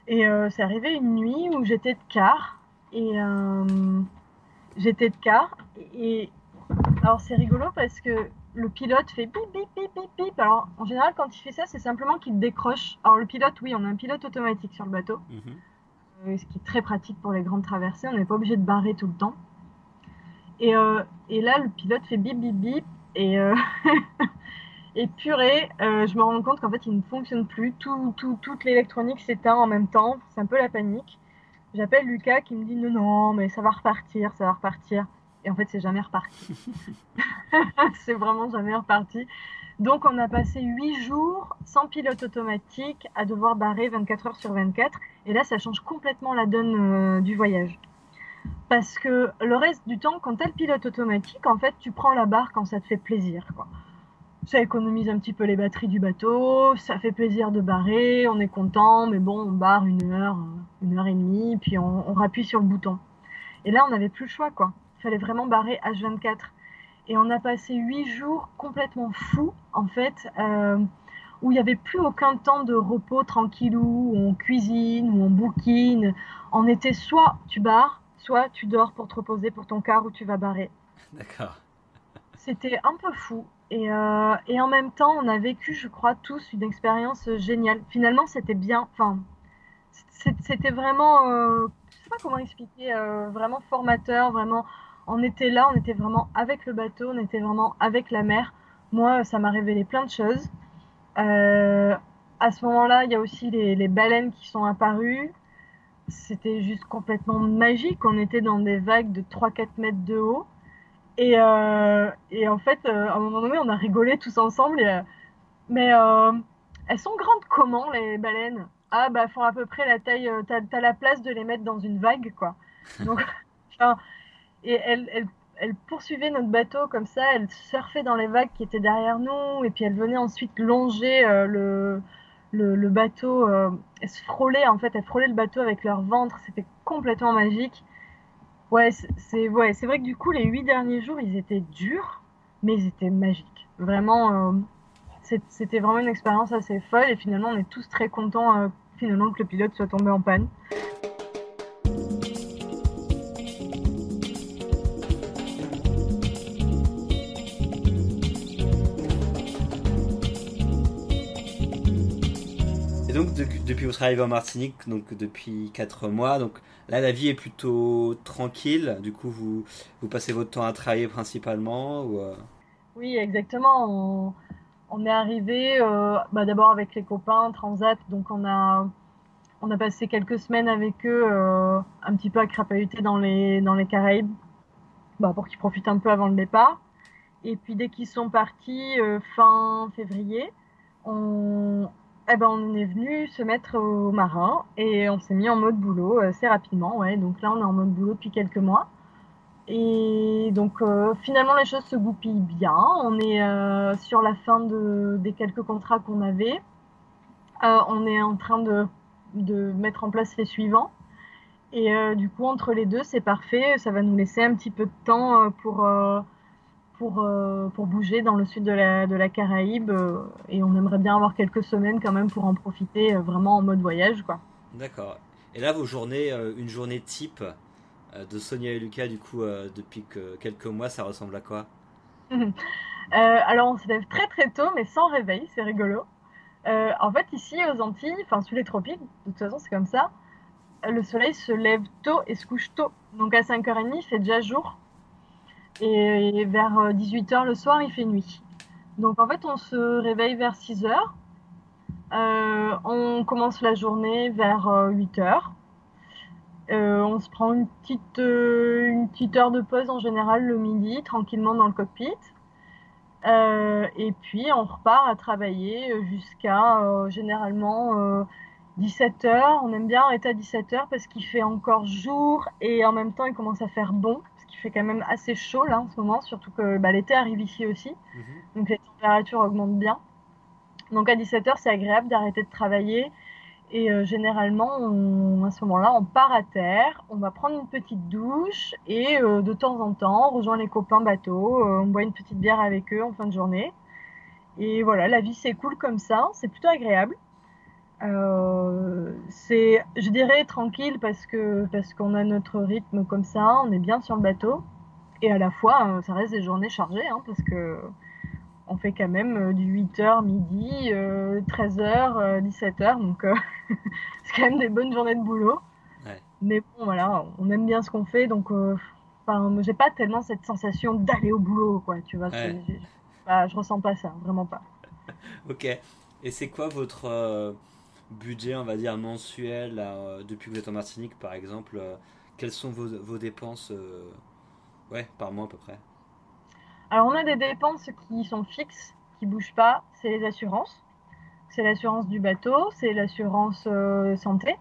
Et c'est arrivé une nuit où j'étais de quart et j'étais de quart et alors c'est rigolo parce que le pilote fait bip bip bip bip bip. Alors en général quand il fait ça c'est simplement qu'il décroche. Alors le pilote oui on a un pilote automatique sur le bateau, mhm. euh, ce qui est très pratique pour les grandes traversées. On n'est pas obligé de barrer tout le temps. Et, euh, et, là le pilote fait bip bip bip et euh, et purée je me rends compte qu'en fait il ne fonctionne plus. Tout, tout, toute l'électronique s'éteint en même temps. C'est un peu la panique. J'appelle Lucas qui me dit non non mais ça va repartir ça va repartir. Et en fait, c'est jamais reparti. c'est vraiment jamais reparti. Donc, on a passé 8 jours sans pilote automatique à devoir barrer 24 heures sur 24. Et là, ça change complètement la donne euh, du voyage. Parce que le reste du temps, quand tu as le pilote automatique, en fait, tu prends la barre quand ça te fait plaisir. Ça économise un petit peu les batteries du bateau, ça fait plaisir de barrer, on est content, mais bon, on barre une heure, une heure et demie, puis on, on rappuie sur le bouton. Et là, on n'avait plus le choix, quoi fallait vraiment barrer H24. Et on a passé huit jours complètement fous, en fait, euh, où il n'y avait plus aucun temps de repos tranquillou, où on cuisine, où on bouquine. On était soit tu barres, soit tu dors pour te reposer pour ton car où tu vas barrer. D'accord. C'était un peu fou. Et, euh, et, en même temps, on a vécu, je crois, tous une expérience géniale. Finalement, c'était bien. Enfin, c'était vraiment, euh, je sais pas comment expliquer, vraiment formateur, vraiment on était là, on était vraiment avec le bateau, on était vraiment avec la mer. Moi, ça m'a révélé plein de choses. Euh, à ce moment-là, il y a aussi les, baleines qui sont apparues. C'était juste complètement magique. On était dans des vagues de 3-4 mètres de haut. Et, euh, en fait, euh, à un moment donné, on a rigolé tous ensemble. mais elles sont grandes comment, les baleines? Ah, bah, font à peu près la taille. T'as as la place de les mettre dans une vague, quoi. Donc, enfin, et elle, poursuivait notre bateau comme ça, elle surfait dans les vagues qui étaient derrière nous, et puis elle venait ensuite longer euh, le, bateau, euh, elle se frôlait en fait, elle frôlait le bateau avec leur ventre, c'était complètement magique. Ouais, c'est ouais, c'est vrai que du coup les huit derniers jours ils étaient durs, mais ils étaient magiques. Vraiment, euh, c'était vraiment une expérience assez folle, et finalement on est tous très contents finalement que le pilote soit tombé en panne. Depuis votre arrivée en Martinique, donc depuis 4 mois, donc là la vie est plutôt tranquille. Du coup, vous, passez votre temps à travailler principalement euh? Oui, exactement. On, est arrivé euh, bah, d'abord avec les copains Transat, donc on a on a passé quelques semaines avec eux, euh, un petit peu à crapahuter dans les dans les Caraïbes, bah, pour qu'ils profitent un peu avant le départ. Et puis dès qu'ils sont partis fin février, on, eh ben, on est venu se mettre au marin et on s'est mis en mode boulot assez rapidement. Ouais. Donc là, on est en mode boulot depuis quelques mois. Et donc finalement les choses se goupillent bien. On est sur la fin de, des quelques contrats qu'on avait. on est en train de, de, mettre en place les suivants. Et du coup entre les deux c'est parfait. Ça va nous laisser un petit peu de temps pour pour, pour bouger dans le sud de la, de la Caraïbe et on aimerait bien avoir quelques semaines quand même pour en profiter vraiment en mode voyage quoi. D'accord. Et là vos journées, une journée type euh, de Sonia et Lucas, du coup, euh, depuis que quelques mois, ça ressemble à quoi? Euh, Alors, on se lève très très tôt, mais sans réveil, c'est rigolo. en fait, ici aux Antilles, enfin sous les tropiques, de toute façon, c'est comme ça, le soleil se lève tôt et se couche tôt. Donc à 5h30, il fait déjà jour. Et vers 18h le soir, il fait nuit. Donc en fait, on se réveille vers 6h. on commence la journée vers 8h. Euh, on se prend une petite, euh, une petite heure de pause en général le midi, tranquillement dans le cockpit. Euh, et puis on repart à travailler jusqu'à généralement 17h. On aime bien arrêter à 17h parce qu'il fait encore jour et en même temps il commence à faire bon, fait quand même assez chaud là en ce moment, surtout que bah, l'été arrive ici aussi. Mhm. Donc les températures augmentent bien. Donc à 17h c'est agréable d'arrêter de travailler et euh, généralement, à ce moment-là, on part à terre, on va prendre une petite douche et euh, de temps en temps, on rejoint les copains bateau, euh, on boit une petite bière avec eux en fin de journée. Et voilà, la vie s'écoule comme ça, c'est plutôt agréable. C'est, je dirais, tranquille parce que parce qu'on a notre rythme comme ça, on est bien sur le bateau. Et à la fois, ça reste des journées chargées, hein, parce que on fait quand même euh, du 8h midi, 13h, 17h, donc euh, c'est quand même des bonnes journées de boulot. Mais bon, voilà, on aime bien ce qu'on fait, donc euh, j'ai pas tellement cette sensation d'aller au boulot, quoi, tu vois. je ressens pas ça, vraiment pas. ok. Et c'est quoi votre budget, on va dire, mensuel depuis que vous êtes en Martinique, par exemple Quelles sont vos, vos dépenses ouais, par mois à peu près alors on a des dépenses qui sont fixes, qui bougent pas, c'est les assurances. C'est l'assurance du bateau, c'est l'assurance euh, santé.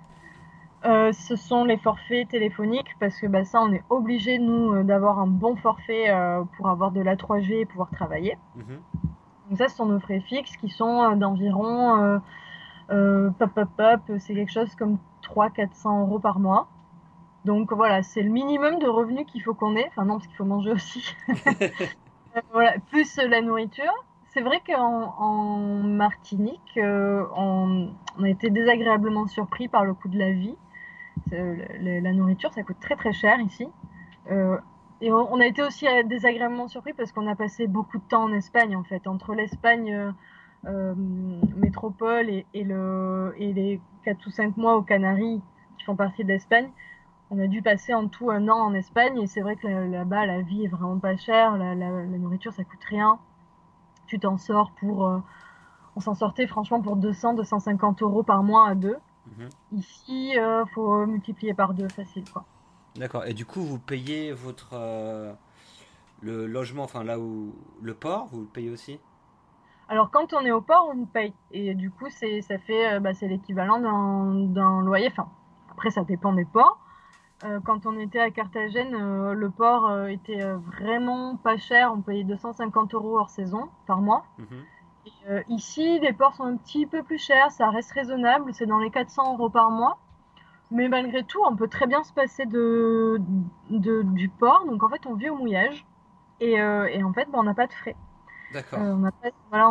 Euh, ce sont les forfaits téléphoniques parce que bah, ça on est obligé nous euh, d'avoir un bon forfait pour avoir de la 3G et pouvoir travailler. Mhm. Donc ça ce sont nos frais fixes qui sont d'environ pop, c'est quelque chose comme 300-400 euros par mois. Donc voilà, c'est le minimum de revenus qu'il faut qu'on ait. Enfin non, parce qu'il faut manger aussi. voilà, plus la nourriture. C'est vrai qu'en Martinique, euh, on, a été désagréablement surpris par le coût de la vie. la nourriture, ça coûte très très cher ici. Euh, et on, a été aussi euh, désagréablement surpris parce qu'on a passé beaucoup de temps en Espagne, en fait, entre l'Espagne métropole et, et, le, et les 4 ou 5 mois aux Canaries qui font partie de l'Espagne on a dû passer en tout un an en Espagne et c'est vrai que là-bas la vie est vraiment pas chère, la, nourriture ça coûte rien. Tu t'en sors pour, euh, on s'en sortait franchement pour 200, 250 euros par mois à deux. Mhm. Ici, euh, faut multiplier par deux facile quoi. D'accord. Et du coup, vous payez votre euh, le logement, enfin là où le port, vous le payez aussi? Alors quand on est au port, on paye. Et du coup, c'est ça fait bah, c'est l'équivalent d'un loyer. Enfin, après ça dépend des ports. Euh, quand on était à Carthagène, euh, le port euh, était vraiment pas cher. On payait 250 euros hors saison par mois. Mhm. ici, les ports sont un petit peu plus chers. Ça reste raisonnable. C'est dans les 400 euros par mois. Mais malgré tout, on peut très bien se passer de, du port. Donc en fait, on vit au mouillage. Et, en fait, bah, on n'a pas de frais. D'accord. on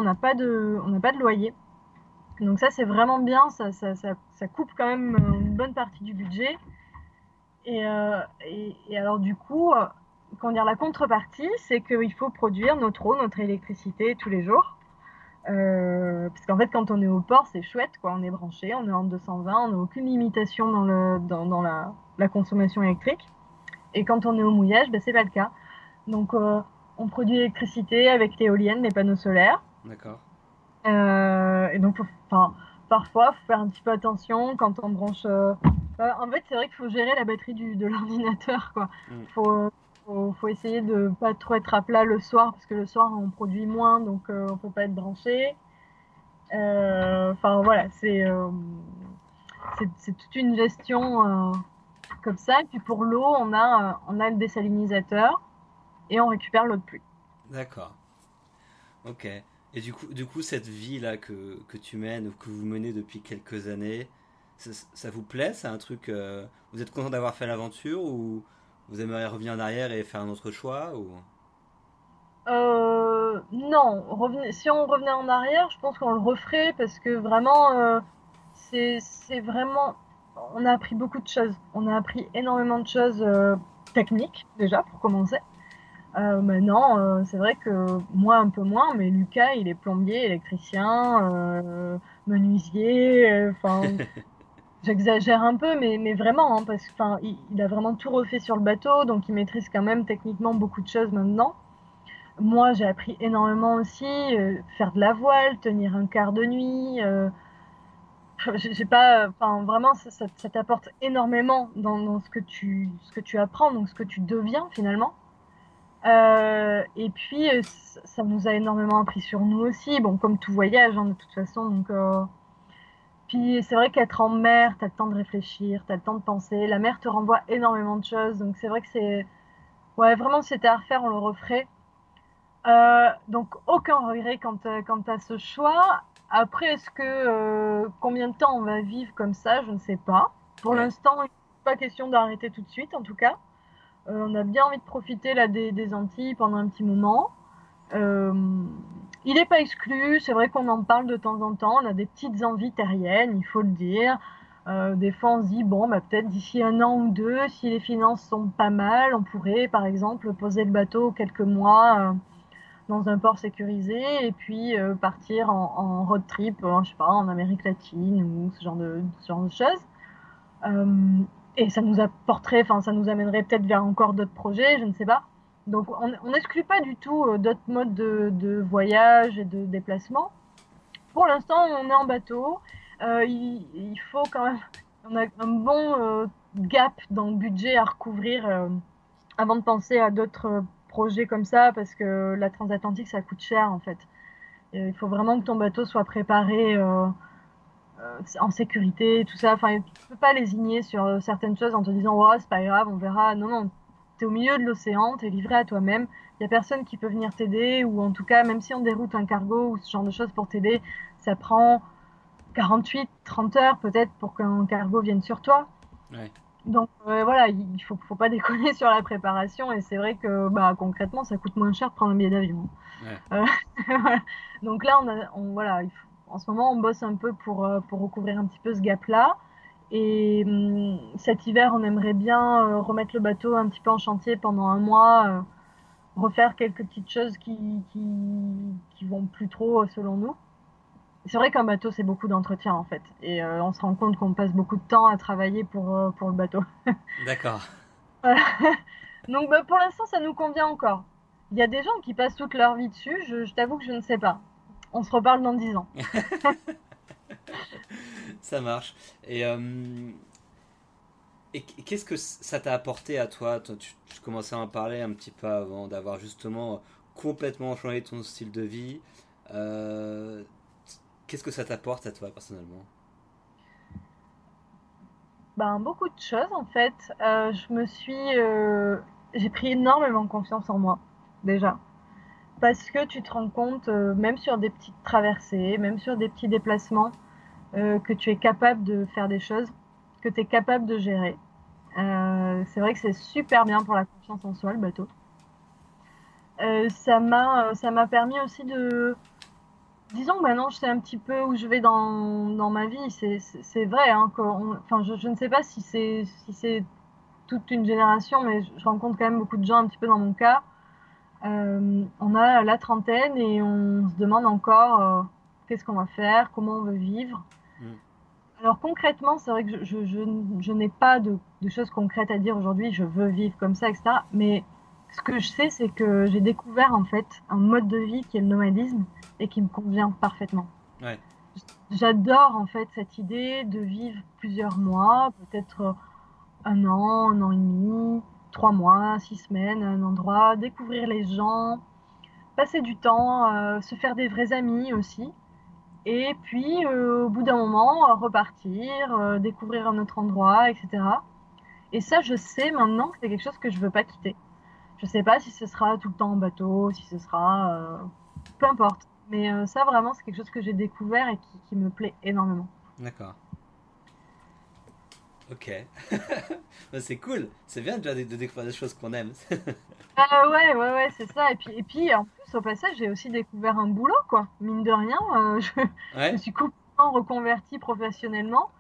n'a pas, de, pas de loyer. Donc ça, c'est vraiment bien. Ça, ça, ça, coupe quand même une bonne partie du budget. Euh, et, et, alors du coup, euh, comment dire, la contrepartie, c'est qu'il faut produire notre eau, notre électricité tous les jours. Euh, parce qu'en fait, quand on est au port, c'est chouette, quoi. On est branché, on est en 220, on n'a aucune limitation dans, le, dans, dans la, la, consommation électrique. Et quand on est au mouillage, ben, c'est pas le cas. Donc, euh, on produit l'électricité avec l'éolienne, les panneaux solaires. D'accord. Euh, et donc, enfin, parfois, faut faire un petit peu attention quand on branche bah, en fait, c'est vrai qu'il faut gérer la batterie du, de l'ordinateur. Il mm. faut, faut, essayer de pas trop être à plat le soir, parce que le soir, on produit moins, donc euh, on peut pas être branché. Euh, enfin, voilà, c'est, euh, c'est, toute une gestion comme ça. Et puis pour l'eau, on a, on a le désalinisateur et on récupère l'eau de pluie. D'accord. Ok. Et du coup, du coup cette vie-là que, que, tu mènes ou que vous menez depuis quelques années, ça, vous plaît? C'est un truc. Euh, vous êtes content d'avoir fait l'aventure ou vous aimeriez revenir en arrière et faire un autre choix ou... Euh, non, si on revenait en arrière, je pense qu'on le referait parce que vraiment, euh, c'est vraiment. On a appris beaucoup de choses. On a appris énormément de choses euh, techniques, déjà, pour commencer. Maintenant, c'est vrai que moi, un peu moins, mais Lucas, il est plombier, électricien, menuisier, enfin. J'exagère un peu, mais, mais vraiment, hein, parce qu'il il a vraiment tout refait sur le bateau, donc il maîtrise quand même techniquement beaucoup de choses maintenant. Moi, j'ai appris énormément aussi, euh, faire de la voile, tenir un quart de nuit. Euh, j'ai pas, enfin vraiment, ça, ça, t'apporte énormément dans, ce que tu, ce que tu apprends, donc ce que tu deviens finalement. Euh, et puis, ça, nous a énormément appris sur nous aussi. Bon, comme tout voyage, hein, de toute façon, donc. Puis c'est vrai qu'être en mer, tu as le temps de réfléchir, tu as le temps de penser. La mer te renvoie énormément de choses. Donc c'est vrai que c'est. Ouais, vraiment, si c'était à refaire, on le referait. Euh, donc aucun regret quand, euh, quant à ce choix. Après, est-ce que euh, combien de temps on va vivre comme ça Je ne sais pas. Pour l'instant, il n'est pas question d'arrêter tout de suite, en tout cas. On a bien envie de profiter là des, Antilles pendant un petit moment. Il n'est pas exclu, c'est vrai qu'on en parle de temps en temps, on a des petites envies terriennes, il faut le dire. Euh, des fois, on se dit, bon, bah, peut-être d'ici un an ou deux, si les finances sont pas mal, on pourrait, par exemple, poser le bateau quelques mois euh, dans un port sécurisé et puis euh, partir en, road trip, je sais pas, en Amérique latine ou ce genre de, ce genre de choses. Et ça nous apporterait, enfin, ça nous amènerait peut-être vers encore d'autres projets, je ne sais pas. Donc on n'exclut pas du tout euh, d'autres modes de, voyage et de déplacement. Pour l'instant, on est en bateau. Euh, il, faut quand même, on a un bon euh, gap dans le budget à recouvrir avant de penser à d'autres projets comme ça, parce que la transatlantique, ça coûte cher en fait. il faut vraiment que ton bateau soit préparé en sécurité, tout ça. Enfin, tu peux pas lésigner sur certaines choses en te disant, ouais, c'est pas grave, on verra. Non, non, au milieu de l'océan, tu es livré à toi-même. Il n'y a personne qui peut venir t'aider, ou en tout cas, même si on déroute un cargo ou ce genre de choses pour t'aider, ça prend 48, 30 heures peut-être pour qu'un cargo vienne sur toi. Donc euh, voilà, il faut, faut pas déconner sur la préparation et c'est vrai que bah, concrètement ça coûte moins cher de prendre un billet d'avion. Euh, Donc là, on, voilà, en ce moment on bosse un peu pour, euh, pour recouvrir un petit peu ce gap-là. Et hum, cet hiver, on aimerait bien euh, remettre le bateau un petit peu en chantier pendant un mois, euh, refaire quelques petites choses qui, qui, qui vont plus trop selon nous. C'est vrai qu'un bateau, c'est beaucoup d'entretien en fait. Et on se rend compte qu'on passe beaucoup de temps à travailler pour, pour le bateau. D'accord. Donc bah, pour l'instant, ça nous convient encore. Il y a des gens qui passent toute leur vie dessus, je, je t'avoue que je ne sais pas. On se reparle dans 10 ans. ça marche. Et, euh, et qu'est-ce que ça t'a apporté à toi, tu, commençais à en parler un petit peu avant, d'avoir justement complètement changé ton style de vie. Euh, qu'est-ce que ça t'apporte à toi personnellement? Ben, beaucoup de choses en fait. Euh, je me suis, j'ai pris énormément confiance en moi déjà, parce que tu te rends compte, même sur des petites traversées, même sur des petits déplacements, euh, que tu es capable de faire des choses, que tu es capable de gérer. Euh, c'est vrai que c'est super bien pour la confiance en soi, le bateau. Euh, ça m'a permis aussi de disons que maintenant je sais un petit peu où je vais dans, ma vie c'est vrai hein, enfin je, ne sais pas si c'est si toute une génération mais je rencontre quand même beaucoup de gens un petit peu dans mon cas on a la trentaine et on se demande encore qu'est-ce qu'on va faire comment on veut vivre Mm. Alors concrètement, c'est vrai que je, je, n'ai pas de, choses concrètes à dire aujourd'hui, je veux vivre comme ça, etc. Mais ce que je sais, c'est que j'ai découvert en fait un mode de vie qui est le nomadisme et qui me convient parfaitement. J'adore en fait cette idée de vivre plusieurs mois, peut-être un an, un an et demi, trois mois, six semaines un endroit, découvrir les gens, passer du temps, euh, se faire des vrais amis aussi. Et puis, euh, au bout d'un moment, repartir, euh, découvrir un autre endroit, etc. Et ça, je sais maintenant que c'est quelque chose que je veux pas quitter. Je sais pas si ce sera tout le temps en bateau, si ce sera. Peu importe. Mais ça, vraiment, c'est quelque chose que j'ai découvert et qui, me plaît énormément. D'accord. Ok. C'est cool. C'est bien déjà de, découvrir des choses qu'on aime. ah ouais, ouais, ouais, c'est ça. Et puis, et puis, en plus, au passage, j'ai aussi découvert un boulot, quoi. Mine de rien, euh, je, je, suis complètement reconvertie professionnellement.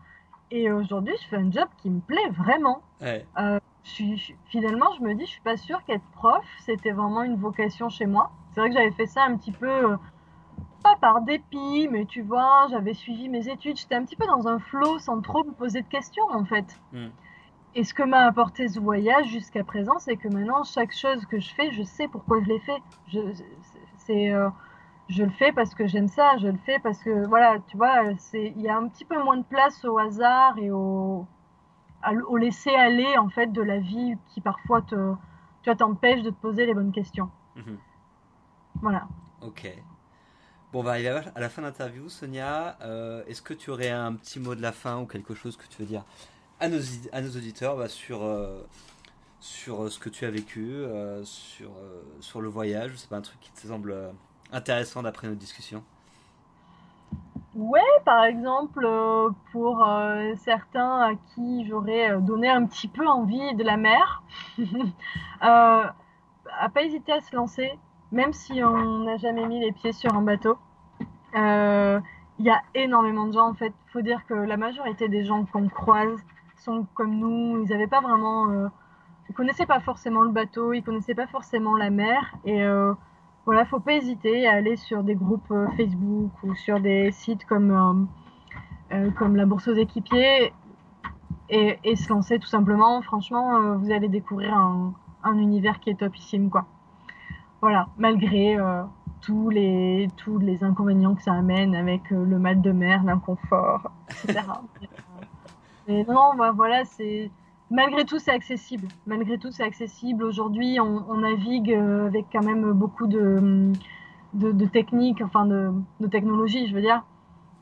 Et aujourd'hui, je fais un job qui me plaît vraiment. Ouais. Euh, finalement, je me dis, je suis pas sûre qu'être prof, c'était vraiment une vocation chez moi. C'est vrai que j'avais fait ça un petit peu, euh, pas par dépit, mais tu vois, j'avais suivi mes études. J'étais un petit peu dans un flot sans trop me poser de questions, en fait. Hmm. Et ce que m'a apporté ce voyage jusqu'à présent, c'est que maintenant, chaque chose que je fais, je sais pourquoi je l'ai fait. Je, c'est, euh, je le fais parce que j'aime ça, je le fais parce que, voilà, tu vois, il y a un petit peu moins de place au hasard et au, au laisser aller en fait de la vie qui parfois te tu t'empêche de te poser les bonnes questions. Mhm. Voilà. Ok. Bon, on va arriver à la fin de l'interview, Sonia. Euh, est-ce que tu aurais un petit mot de la fin ou quelque chose que tu veux dire à nos, auditeurs bah, sur, euh, euh, ce que tu as vécu, sur, le voyage? C'est pas un truc qui te semble intéressant d'après notre discussion? Ouais, par exemple, pour certains à qui j'aurais donné un petit peu envie de la mer, à pas hésiter à se lancer, même si on n'a jamais mis les pieds sur un bateau. Il y a énormément de gens, en fait. Il faut dire que la majorité des gens qu'on croise sont comme nous. Ils n'avaient pas vraiment. ils connaissaient pas forcément le bateau, ils connaissaient pas forcément la mer. Et voilà, faut pas hésiter à aller sur des groupes euh, Facebook ou sur des sites comme, euh, euh, la Bourse aux équipiers et, et, se lancer tout simplement. Franchement, vous allez découvrir un, un, univers qui est topissime, quoi. Voilà, malgré tous, les, tous les inconvénients que ça amène avec le mal de mer, l'inconfort, etc. Mais non, bah, voilà, c'est malgré tout, c'est accessible. Malgré tout, c'est accessible. Aujourd'hui, on, navigue euh, avec quand même beaucoup de, de, techniques, enfin de, de technologies, je veux dire,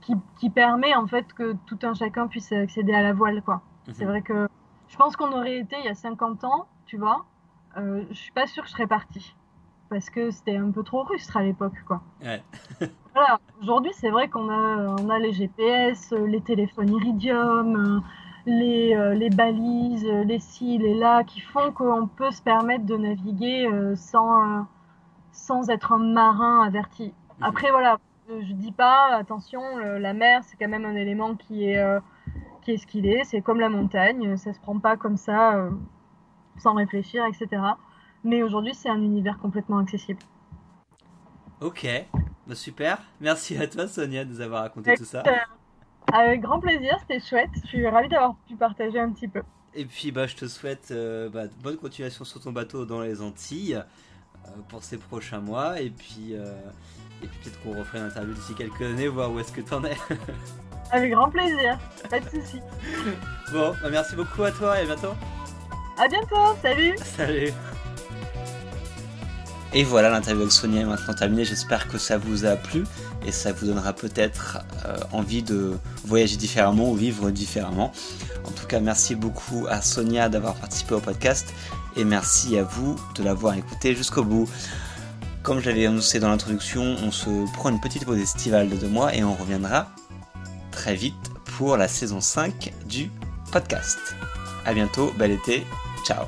qui, qui, permet en fait que tout un chacun puisse accéder à la voile, quoi. Mhm. C'est vrai que je pense qu'on aurait été il y a 50 ans, tu vois. Euh, je suis pas sûre que je serais partie parce que c'était un peu trop rustre à l'époque, quoi. Ouais. voilà. Aujourd'hui, c'est vrai qu'on a, on a les GPS, les téléphones Iridium les, euh, les balises, les ci, les là, qui font qu'on peut se permettre de naviguer euh, sans, euh, sans être un marin averti. Mhm. Après, voilà, je dis pas, attention, la mer, c'est quand même un élément qui est, qui est ce qu'il est. C'est comme la montagne, ça se prend pas comme ça, sans réfléchir, etc. Mais aujourd'hui, c'est un univers complètement accessible. Ok, bah, super. Merci à toi, Sonia, de nous avoir raconté tout ça. Avec grand plaisir, c'était chouette. Je suis ravie d'avoir pu partager un petit peu. Et puis bah, je te souhaite euh, bah, bonne continuation sur ton bateau dans les Antilles euh, pour ces prochains mois. Et puis, euh, et puis peut-être qu'on refera une interview d'ici quelques années, voir où est-ce que tu en es. Avec grand plaisir, pas de soucis. Bon, bah, merci beaucoup à toi et à bientôt. À bientôt, salut Salut et voilà, l'interview avec Sonia est maintenant terminée. J'espère que ça vous a plu et ça vous donnera peut-être euh, envie de voyager différemment ou vivre différemment. En tout cas, merci beaucoup à Sonia d'avoir participé au podcast et merci à vous de l'avoir écouté jusqu'au bout. Comme j'avais annoncé dans l'introduction, on se prend une petite pause estivale de deux mois et on reviendra très vite pour la saison 5 du podcast. A bientôt, bel été, ciao